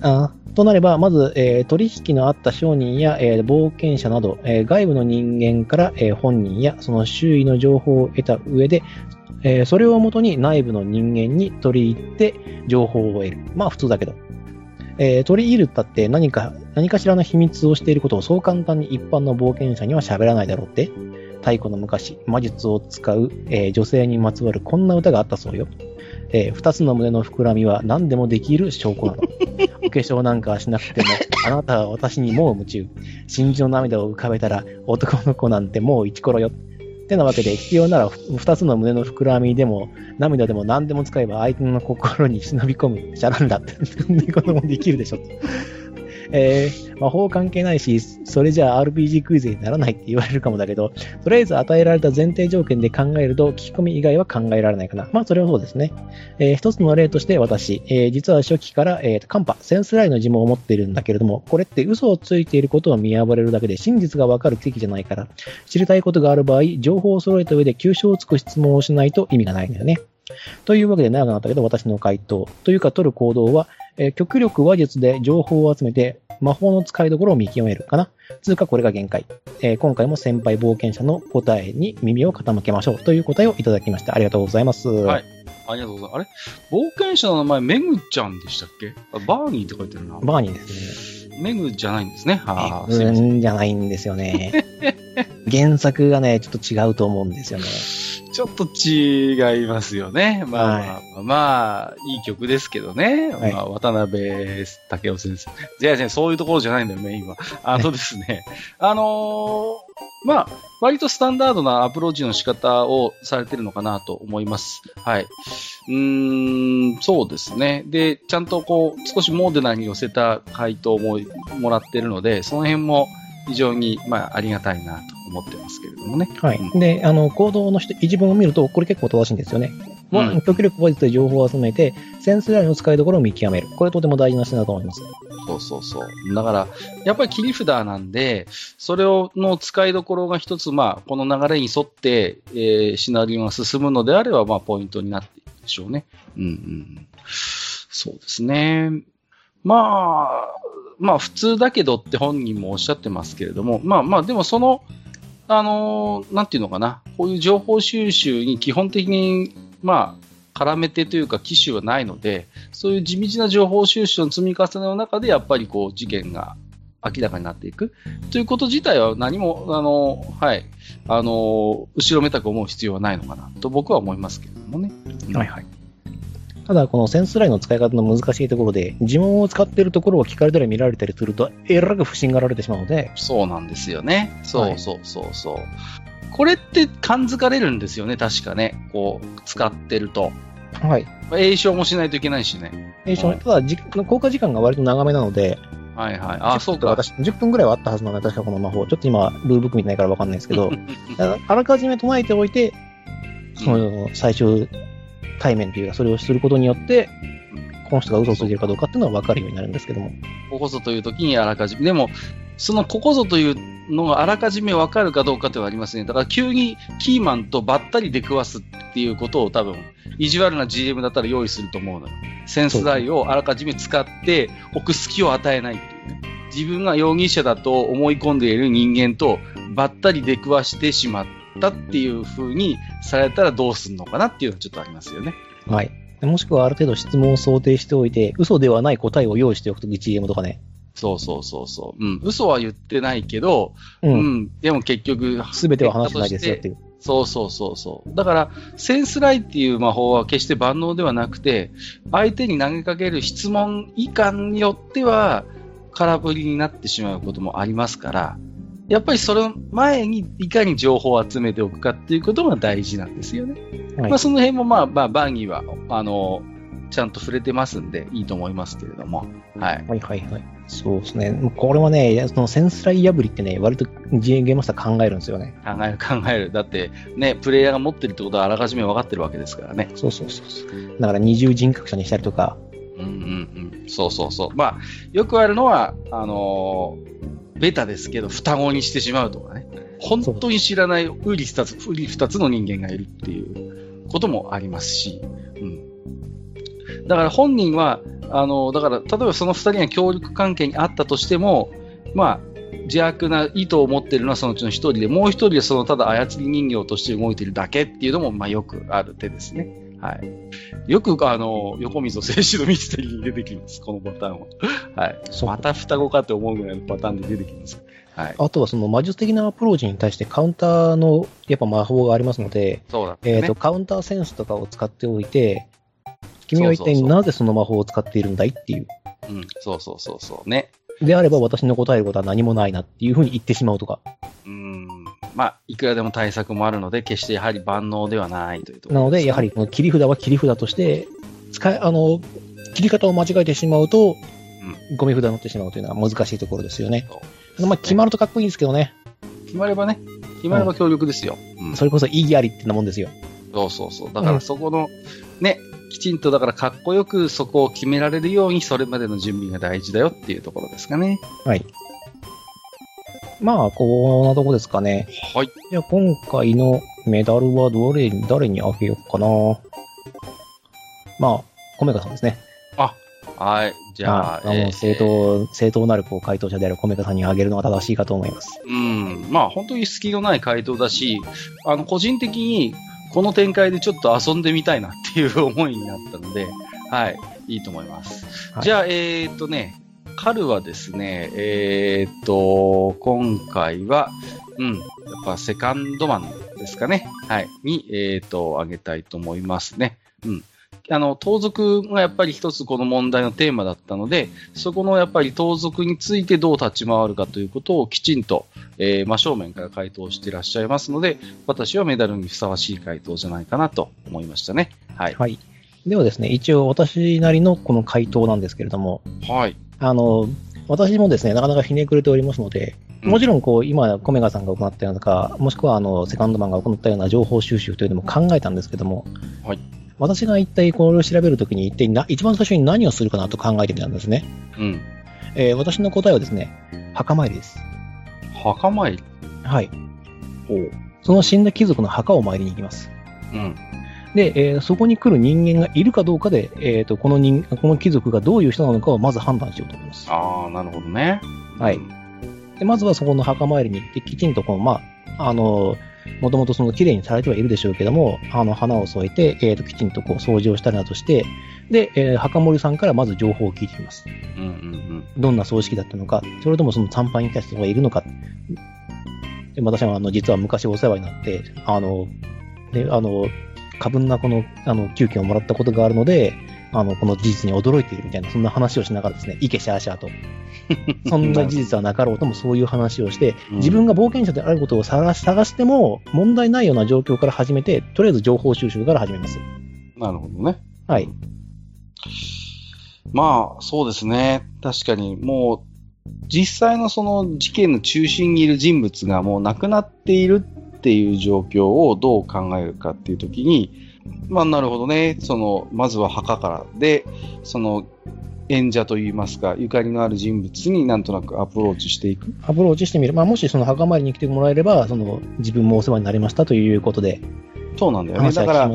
A: うん。
B: あーとなれば、まず、えー取引のあった商人や、えー冒険者など、えー外部の人間から、えー本人やその周囲の情報を得た上で、えーそれをもとに内部の人間に取り入って情報を得る。まあ普通だけど。えー取り入るったって何か、何かしらの秘密をしていることをそう簡単に一般の冒険者には喋らないだろうって。太古の昔、魔術を使う、えー女性にまつわるこんな歌があったそうよ。えー二つの胸の膨らみは何でもできる証拠なの。お化粧なんかしなくても、あなたは私にもう夢中。真珠の涙を浮かべたら、男の子なんてもうイチコロよ。ってなわけで、必要ならふ二つの胸の膨らみでも、涙でも何でも使えば相手の心に忍び込む、シャランだって、そんなこともできるでしょ。えー、魔法関係ないし、それじゃあ RPG クイズにならないって言われるかもだけど、とりあえず与えられた前提条件で考えると、聞き込み以外は考えられないかな。まあ、それはそうですね。えー一つの例として私、えー実は初期から、えー、カンパ、センスライの呪文を持っているんだけれども、これって嘘をついていることを見破れるだけで真実がわかる奇跡じゃないから、知りたいことがある場合、情報を揃えた上で急所をつく質問をしないと意味がないんだよね。というわけで長くなったけど、私の回答というか取る行動は、えー極力話術で情報を集めて、魔法の使いどころを見極めるかな。つうかこれが限界。えー今回も先輩冒険者の答えに耳を傾けましょうという答えをいただきました。ありがとうございます。
A: はい。ありがとうございます。あれ？冒険者の名前、メグちゃんでしたっけ？あバーニーって書いてるな。
B: バーニーですね。
A: メグじゃないんですね。ああ、すいません。
B: うんじゃないんですよね。原作がね、ちょっと違うと思うんですよね。
A: ちょっと違いますよね。まあ、
B: はい
A: まあ、まあ、いい曲ですけどね。
B: はい
A: まあ、渡辺武雄先生。じゃあ、じゃあそういうところじゃないんだよ、メインは。あのですね、あのーまあ、割とスタンダードなアプローチの仕方をされてるのかなと思います。はい。うーん、そうですね。で、ちゃんとこう、少しモーデナーに寄せた回答ももらってるので、その辺も非常に、まあ、ありがたいなと思ってますけれどもね。
B: はい。
A: うん
B: で、あの、行動の人一文を見ると、これ結構正しいんですよね。
A: うん
B: 極力ポジティブで情報を集めて、センスラインの使いどころを見極める。これとても大事な視点だと思います。
A: そうそうそう。だから、やっぱり切り札なんで、それをの使いどころが一つ、まあ、この流れに沿って、えーシナリオが進むのであれば、まあ、ポイントになってでしょうね。うんうん。そうですね。まあ、まあ、普通だけどって本人もおっしゃってますけれども、まあまあ、でもその、あのーなんていうのかな、こういう情報収集に基本的に、まあ、絡めてというか、機種はないので、そういう地道な情報収集の積み重ねの中で、やっぱりこう、事件が明らかになっていくということ自体は何も、あの、はい、あの、後ろめたく思う必要はないのかなと僕は思いますけれどもね。うん
B: はいはい。ただ、このセンスラインの使い方の難しいところで、呪文を使っているところを聞かれたり見られたりすると、えらく不審がられてしまうので、
A: そうなんですよね。そ
B: はい
A: うそうそうそう。これって感づかれるんですよね、確かね。こう、使ってると。
B: はい。
A: まあ詠唱もしないといけないしね。
B: えーただ、じ効果時間が割と長めなので、
A: はいはい。あ、そうか。
B: 私、10分ぐらいはあったはずなので、確かこの魔法。ちょっと今、ルールブック見てないからわかんないですけど、ああらかじめ唱えておいて、その、最終対面というか、それをすることによって、この人が嘘をついてるかどうかっていうのは分かるようになるんですけども。
A: ここぞという時にあらかじめ。でも、そのここぞというのがあらかじめわかるかどうかではありませんね。だから急にキーマンとばったり出くわすっていうことを多分、意地悪な GM だったら用意すると思うのよ。センスダイをあらかじめ使って置く隙を与えないっ。自分が容疑者だと思い込んでいる人間とばったり出くわしてしまったっていう風にされたらどうするのかなっていうのはちょっとありますよね。
B: はい。でもしくはある程度質問を想定しておいて、嘘ではない答えを用意しておくとき GM とかね。
A: そうそうそうそう。うん。嘘は言ってないけど、
B: う。
A: うんん。でも結局、
B: すべては話してないですよっていう。
A: そうそうそうそう。だから、センスライっていう魔法は決して万能ではなくて、相手に投げかける質問以下によっては、空振りになってしまうこともありますから、やっぱりその前にいかに情報を集めておくかっていうことが大事なんですよね。
B: はい
A: まあその辺もまあまあ、バーギーは、あの、ちゃんと触れてますんでいいと思いますけれども。はい。
B: はいはいはい。そうですね。これはね、そのセンスライ破りってね、割と GM ゲームマスター考えるんですよね。
A: 考える 考える。だって、ね、プレイヤーが持ってるってことはあらかじめ分かってるわけですからね。
B: そうそうそうそう。だから二重人格者にしたりとか、
A: うんうん。そうそうそう。まあ、よくあるのは、あのーベタですけど、双子にしてしまうとかね。本当に知らないウリ二つ、ウリ二つの人間がいるっていうこともありますし。うん。だから本人は、あのだから、例えばその二人が協力関係にあったとしても、まあ、邪悪な意図を持っているのはそのうちの一人で、もう一人はそのただ操り人形として動いているだけっていうのも、まあよくある手ですね。はい。よく、あの、横溝静止のミステリーに出てきます、このパターンは。はい。また双子かって思うぐらいのパターンで出てきます。はい。
B: あとはその魔術的なアプローチに対してカウンターのやっぱ魔法がありますので、
A: そうだったね。
B: えっ、と、カウンターセンスとかを使っておいて、君は一体なぜその魔法を使っているんだいっていう。
A: うん、そうそうそうそうね。
B: であれば私の答えることは何もないなっていうふうに言ってしまうとか。
A: うん。まあ、いくらでも対策もあるので、決してやはり万能ではないというところ
B: なので、やはりこの切り札は切り札として、使い、あの、切り方を間違えてしまうと、ゴミ札に乗ってしまうというのは難しいところですよね。
A: そう
B: あのまあ、決まるとかっこいいんですけどね。
A: 決まればね、決まれば協力ですよ。うん
B: それこそ意義ありってなもんですよ。
A: そうそうそう。だからそこの、ね、きちんとだからかっこよくそこを決められるように、それまでの準備が大事だよっていうところですかね。
B: はい。まあ、こんなとこですかね。
A: はい。
B: じゃあ、今回のメダルはどれ、誰にあげようかな。まあ、コメカさんですね。
A: はい。じゃあ、
B: あの、正当、正当なるこう回答者であるコメカさんにあげるのが正しいかと思います。
A: うん。まあ、本当に隙のない回答だし、あの、個人的に、この展開でちょっと遊んでみたいなっていう思いになったので、はい。いいと思います。
B: はい
A: じゃあ、えーっとね、カルはですね、えーっと、今回は、うん、やっぱセカンドマンですかね。はい。に、えーっと、あげたいと思いますね。うん。あの、盗賊がやっぱり一つこの問題のテーマだったので、そこのやっぱり盗賊についてどう立ち回るかということをきちんと、えー真正面から回答していらっしゃいますので、私はメダルにふさわしい回答じゃないかなと思いましたね。はい。
B: はい。ではですね、一応私なりのこの回答なんですけれども、
A: はい。
B: あの、私もですね、なかなかひねくれておりますので、もちろん、こう、今、コメガさんが行ったようなか、もしくは、あの、セカンドマンが行ったような情報収集というのも考えたんですけども、
A: はい。
B: 私が一体これを調べるときに、一体な、一番最初に何をするかなと考えてみたんですね。
A: うん。
B: えー私の答えはですね、墓参りです。
A: 墓参り？
B: はい。
A: ほう。
B: その死んだ貴族の墓を参りに行きます。
A: うん。
B: で、えーそこに来る人間がいるかどうかで、えっ、と、この人、この貴族がどういう人なのかをまず判断しようと思います。
A: ああ、なるほどね。
B: はい
A: うん
B: で、まずはそこの墓参りに行って、きちんとこの、まあ、あの、もともとその綺麗にされてはいるでしょうけども、あの、花を添えて、えっ、と、きちんとこう掃除をしたりなどして、で、えー墓守さんからまず情報を聞いてきます。
A: うんうん
B: どんな葬式だったのか、それともその参拝に来た人がいるのか。で私はあの実は昔お世話になって、あの、で、あの、過分なこの、あの、給金をもらったことがあるので、あの、この事実に驚いているみたいな、そんな話をしながらですね、いけしゃーしゃーと。そんな事実はなかろうともそういう話をして、
A: うん
B: 自分が冒険者であることを探し探しても問題ないような状況から始めて、とりあえず情報収集から始めます。
A: うん。なるほどね。
B: はい。
A: まあ、そうですね。確かに、もう、実際のその事件の中心にいる人物がもう亡くなっているっていう状況をどう考えるかっていうときに、まあ、なるほどね。その、まずは墓から。で、その、演者といいますか、ゆかりのある人物になんとなくアプローチしていく。
B: アプローチしてみる。まあ、もしその墓参りに来てもらえれば、その自分もお世話になりましたということで
A: そうなんだよね。だから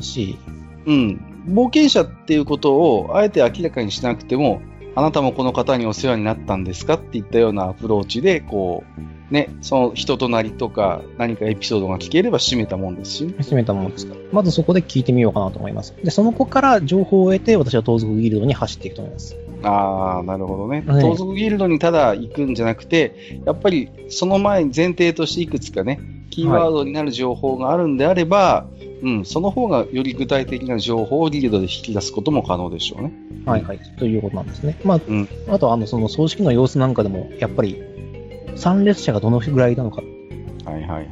A: うん。冒険者っていうことをあえて明らかにしなくても、あなたもこの方にお世話になったんですかっていったようなアプローチで、こう、ね、その人となりとか何かエピソードが聞ければしめたもんですしね。
B: しめたものですから。まずそこで聞いてみようかなと思います。で、その子から情報を得て、私は盗賊ギルドに走っていくと思います。
A: ああ、なるほどね。
B: はい
A: 盗賊ギルドにただ行くんじゃなくて、やっぱりその前に前提としていくつかね、キーワードになる情報があるんであれば、うん、その方がより具体的な情報をギルドで引き出すことも可能でしょうね。
B: はいはい。ということなんですね。まあ、
A: うん
B: あと、あの、その葬式の様子なんかでも、やっぱり、参列者がどのぐらいなのか
A: はいはいはい。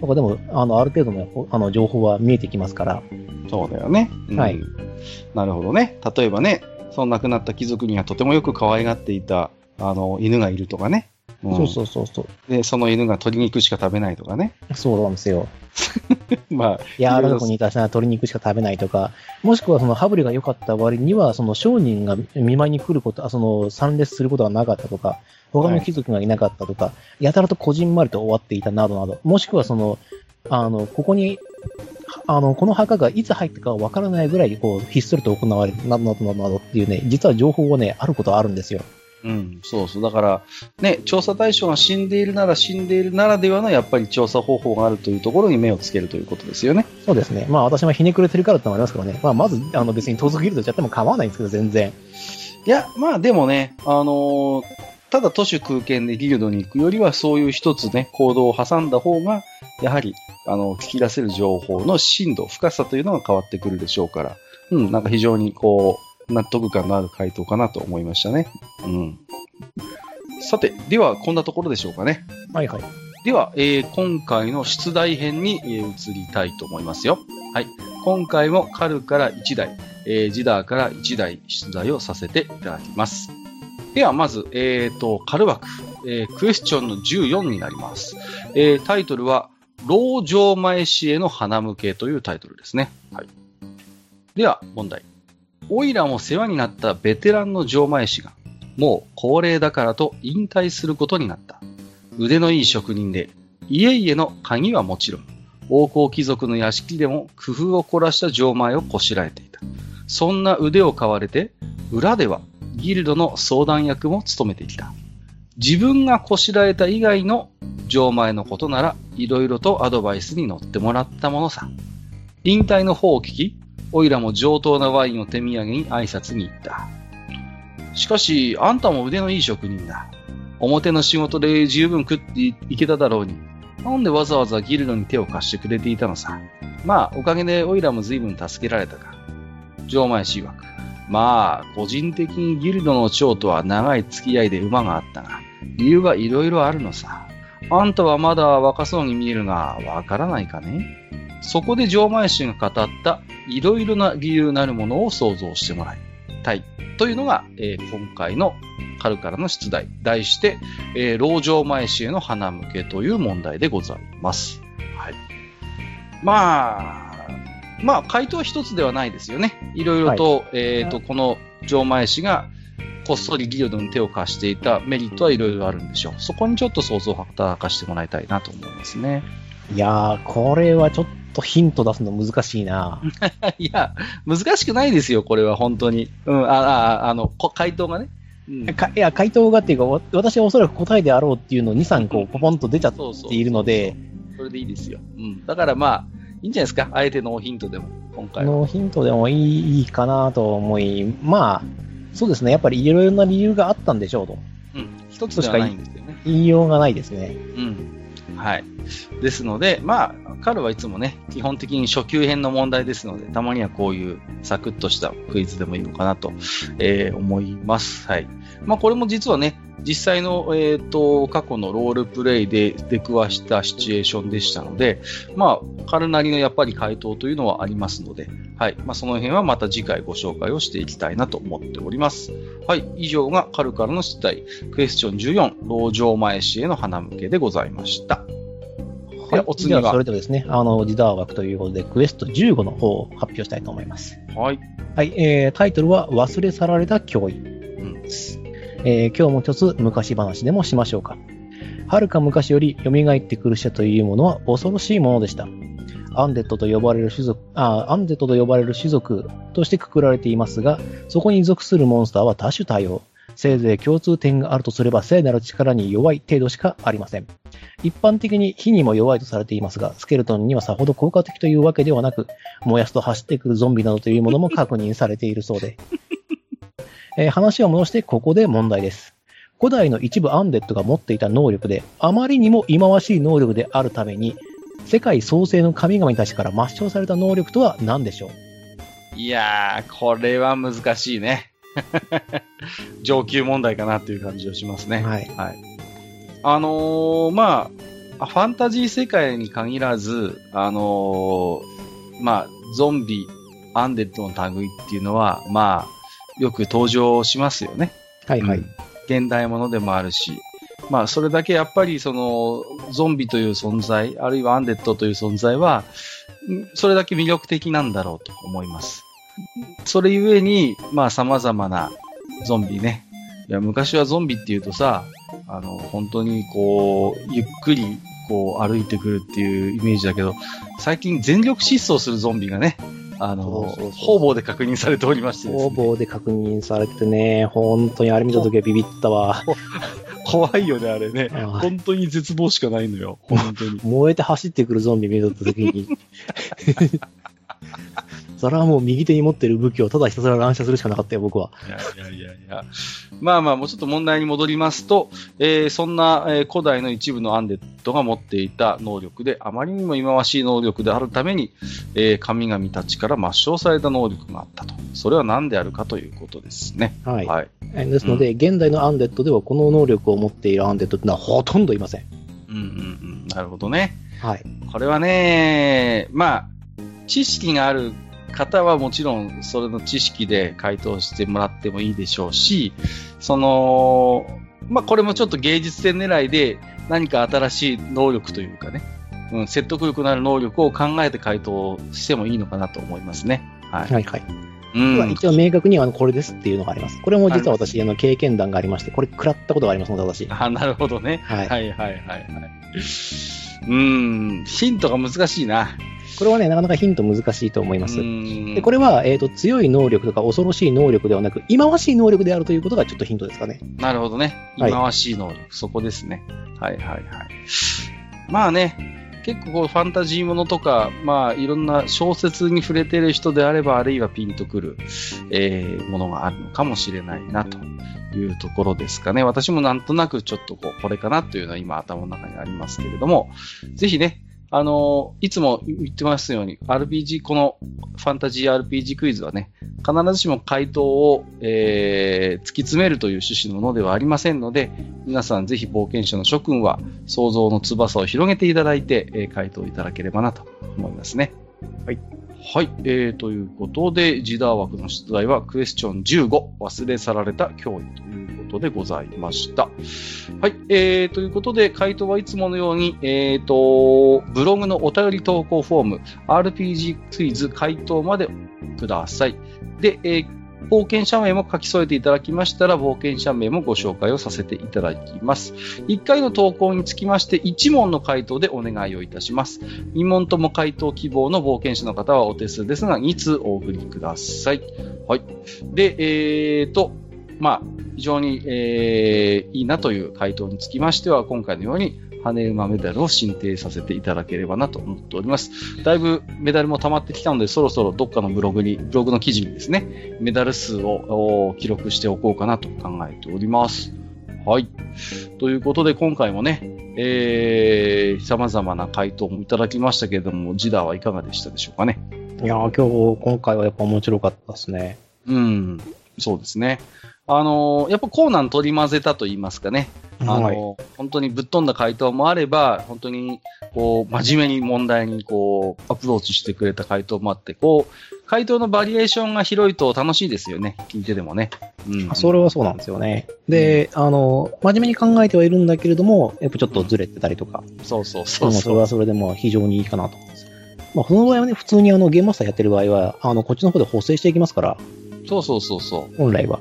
B: とかでも、あの、ある程度のあの情報は見えてきますから、
A: そうだよね。うん
B: はい
A: なるほどね。例えばね、その亡くなった貴族にはとてもよく可愛がっていた、あの、犬がいるとかね。ん
B: そうそうそうそう。
A: で、その犬が鶏肉しか食べないとかね。
B: そうなんですよ。
A: まあ、
B: いや、あ
A: いろいろ
B: る子にいたら鶏肉しか食べないとか、もしくはその羽振りが良かった割には、その商人が見舞いに来ること、あその参列することがなかったとか、他の貴族がいなかったとか、やたらとこじんまりと終わっていたなどなど、もしくはその、あの、ここに、あの、この墓がいつ入ったかわからないぐらい、こう、ひっそりと行われる、などなどなどなどっていうね、実は情報がね、あることはあるんですよ。
A: うん、そうそう。だから、ね、調査対象が死んでいるなら死んでいるならではのやっぱり調査方法があるというところに目をつけるということですよね。
B: そうですね。まあ私もひねくれてるからってのもありますからね。まあまず、あの別に盗賊ギルドやっても構わないんですけど、全然。
A: いや、まあでもね、あのーただ都市空間でギルドに行くよりは、そういう一つね、行動を挟んだ方が、やはり、あの、聞き出せる情報の深度、深さというのが変わってくるでしょうから、うん、なんか非常にこう、納得感のある回答かなと思いましたね。うん。さて、では、こんなところでしょうかね。
B: はいはい。
A: では、えー今回の出題編に、えー移りたいと思いますよ。はい。今回もカルから1台、えージダーから1台出題をさせていただきます。では、まず、えーと、カル枠、えークエスチョンの14になります。えータイトルは、老城前市への花向けというタイトルですね。はい。では、問題。オイラも世話になったベテランの城前市が、もう高齢だからと引退することになった。腕のいい職人で、家々の鍵はもちろん、王侯貴族の屋敷でも工夫を凝らした錠前をこしらえていた。そんな腕を買われて、裏ではギルドの相談役も務めてきた。自分がこしらえた以外の錠前のことなら、いろいろとアドバイスに乗ってもらったものさ。引退の方を聞き、オイラも上等なワインを手土産に挨拶に行った。しかし、あんたも腕のいい職人だ。表の仕事で十分食っていけただろうに。なんでわざわざギルドに手を貸してくれていたのさ。まあ、おかげでオイラも随分助けられたか。城前氏曰く。まあ、個人的にギルドの長とは長い付き合いで馬があったが、理由がいろいろあるのさ。あんたはまだ若そうに見えるが、わからないかね？そこで城前氏が語ったいろいろな理由なるものを想像してもらい、たいというのが、えー今回の春からの出題。題して、えー、老城前氏への花向けという問題でございます。はい。まあ、まあ、回答は一つではないですよね。いろいろと、えっ、と、この城前氏が、こっそりギルドに手を貸していたメリットはいろいろあるんでしょう。そこにちょっと想像を働かしてもらいたいなと思いますね。
B: いやー、これはちょっとヒント出すの難しいな。
A: いや、難しくないですよ、これは本当に。うん、あ、あ、あの、こ回答がね。うん
B: かいや、回答がっていうか、わ私はおそらく答えであろうっていうのを2、3個ポポンと出ちゃっ
A: そうそう
B: ているので、
A: それでいいですよ。うん。だからまあ、いいんじゃないですか。あえてノーヒントでも、今
B: こ
A: 回は。
B: のヒントでもいいかなと思い、まあ、そうですね、やっぱりいろいろな理由があったんでしょうと。
A: うん。一つしか。
B: 言いようがないですね。
A: うん。はい。ですので、まあ、彼はいつもね、基本的に初級編の問題ですので、たまにはこういうサクッとしたクイズでもいいのかなと、えー思います。はい。まあ、これも実はね、実際の、えっ、と、過去のロールプレイで出くわしたシチュエーションでしたので、まあ、彼なりのやっぱり回答というのはありますので、はい。まあ、その辺はまた次回ご紹介をしていきたいなと思っております。はい。以上がカルからの出題、クエスチョン14、老城前氏への花向けでございました。ではお次は
B: それではですね、あの、自動枠ということで、クエスト15の方を発表したいと思います。
A: はい。
B: はい、えー、タイトルは、忘れ去られた脅威。
A: うん。
B: えー今日も一つ昔話でもしましょうか。はるか昔より蘇ってくる者というものは恐ろしいものでした。アンデッドと呼ばれる種族、あアンデッドと呼ばれる種族としてくくられていますが、そこに属するモンスターは多種多様。せいぜい共通点があるとすれば聖なる力に弱い程度しかありません。一般的に火にも弱いとされていますが、スケルトンにはさほど効果的というわけではなく、燃やすと走ってくるゾンビなどというものも確認されているそうで。えー話を戻してここで問題です。古代の一部アンデッドが持っていた能力で、あまりにも忌まわしい能力であるために、世界創生の神々たちから抹消された能力とは何でしょう？
A: いやー、これは難しいね。上級問題かなっていう感じがしますね。
B: はい。
A: はい。あのーまあ、ファンタジー世界に限らず、あのーまあ、ゾンビ、アンデッドの類っていうのは、まあ、よく登場しますよね。
B: はいはい。
A: 現代ものでもあるし、まあ、それだけやっぱりその、ゾンビという存在、あるいはアンデッドという存在は、んそれだけ魅力的なんだろうと思います。それゆえに、まあ、様々なゾンビね。いや、昔はゾンビっていうとさ、あの、本当にこう、ゆっくり、こう、歩いてくるっていうイメージだけど、最近全力疾走するゾンビがね、あの、方々で確認されておりましてですね
B: 方々で確認されててね、本当にあれ見たときはビビったわ。
A: 怖いよね、あれね。本当に絶望しかないのよ。本当に。
B: 燃えて走ってくるゾンビ見たときに。それはもう右手に持ってる武器をただひたすら乱射するしかなかったよ、僕は。
A: いやいやいやいや。まあまあ、もうちょっと問題に戻りますと、えーそんな、えー古代の一部のアンデッドが持っていた能力で、あまりにも忌まわしい能力であるために、えー神々たちから抹消された能力があったと。それは何であるかということですね。
B: はい。
A: はい。
B: えですので、現代のアンデッドではこの能力を持っているアンデッドってのはほとんどいません。
A: うんうんうん。なるほどね。
B: はい。
A: これはね、まあ、知識がある方はもちろんそれの知識で回答してもらってもいいでしょうし、その、まあこれもちょっと芸術点狙いで何か新しい能力というかね、うん、説得力のある能力を考えて回答してもいいのかなと思いますね。はい。
B: はいはい。
A: うん。
B: 一応明確にはこれですっていうのがあります。これも実は私、あの経験談がありまして、これ食らったことがありますので、私。
A: あ、なるほどね。
B: はい
A: はいはいはいはい。うん、ヒントが難しいな。
B: これはね、なかなかヒント難しいと思います。
A: うん
B: でこれは、えっ、と、強い能力とか恐ろしい能力ではなく、忌まわしい能力であるということがちょっとヒントですかね。
A: なるほどね。
B: はい
A: 忌まわしい能力、そこですね。はいはいはい。まあね、結構こうファンタジーものとか、まあいろんな小説に触れてる人であれば、あるいはピンとくる、えーものがあるのかもしれないなというところですかね。私もなんとなくちょっとこう、これかなというのは今頭の中にありますけれども、ぜひね、あのいつも言ってますように、RPG、このファンタジー RPG クイズはね、必ずしも回答を、えー突き詰めるという趣旨のものではありませんので、皆さんぜひ冒険者の諸君は想像の翼を広げていただいて、えー回答いただければなと思いますね。
B: はい。
A: はい、えー、ということで、ジダー枠の出題はクエスチョン15、忘れ去られた脅威ということでございました。はい、えー、ということで、回答はいつものように、えーと、ブログのお便り投稿フォーム、RPG クイズ回答までください。で、えー冒険者名も書き添えていただきましたら、冒険者名もご紹介をさせていただきます。1回の投稿につきまして、1問の回答でお願いをいたします。2問とも回答希望の冒険者の方はお手数ですが、2通お送りください。はい。で、えーと、まあ、非常に、えーいいなという回答につきましては、今回のように、羽馬メダルを申請させていただければなと思っております。だいぶメダルも溜まってきたので、そろそろどっかのブログに、ブログの記事にですね、メダル数をお記録しておこうかなと考えております。はい。ということで、今回もね、えー、様々な回答もいただきましたけれども、ジダーはいかがでしたでしょうかね。
B: いやー、今日、今回はやっぱ面白かったですね。
A: うん、そうですね。あのーやっぱコーナー取り混ぜたと言いますかね。あの、
B: はい
A: 本当にぶっ飛んだ回答もあれば、本当に、こう、真面目に問題に、こう、アプローチしてくれた回答もあって、こう、回答のバリエーションが広いと楽しいですよね。聞いててもね。うん。
B: それはそうなんですよね。で、あの、真面目に考えてはいるんだけれども、やっぱちょっとずれてたりとか、
A: そうそう
B: で
A: そうそ
B: れはそれでも非常にいいかなと思います。まあ、その場合はね、普通にあの、ゲームマスターやってる場合は、あの、こっちの方で補正していきますから、
A: そうそうそうそう。
B: 本来は。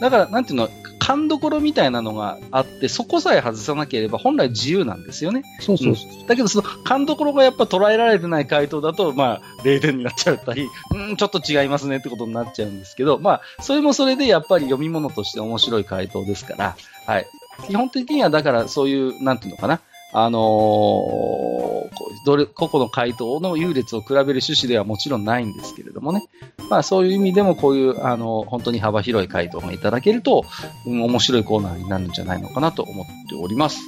A: だから、なんていうの、勘どころみたいなのがあって、そこさえ外さなければ本来自由なんですよね。
B: そうそうそう。
A: だけど、その勘どころがやっぱ捉えられてない回答だと、まあ、0点になっちゃったり、うん、ちょっと違いますねってことになっちゃうんですけど、まあ、それもそれでやっぱり読み物として面白い回答ですから、はい。基本的にはだからそういう、なんていうのかな、あのーどれ、個々の回答の優劣を比べる趣旨ではもちろんないんですけれどもね。まあそういう意味でもこういう、あの、本当に幅広い回答がいただけると、うん、面白いコーナーになるんじゃないのかなと思っております。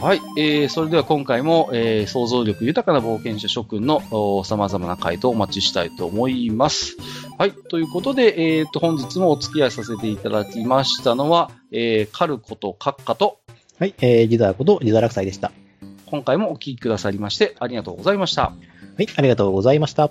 A: はい。えー、それでは今回も、えー、想像力豊かな冒険者諸君の様々な回答をお待ちしたいと思います。はい。ということで、えー、と、本日もお付き合いさせていただきましたのは、えー、カルコとカッカと、
B: はい、えー、ジダーことジダラクサイでした。
A: 今回もお聞きくださりましてありがとうございました。
B: はい、ありがとうございました。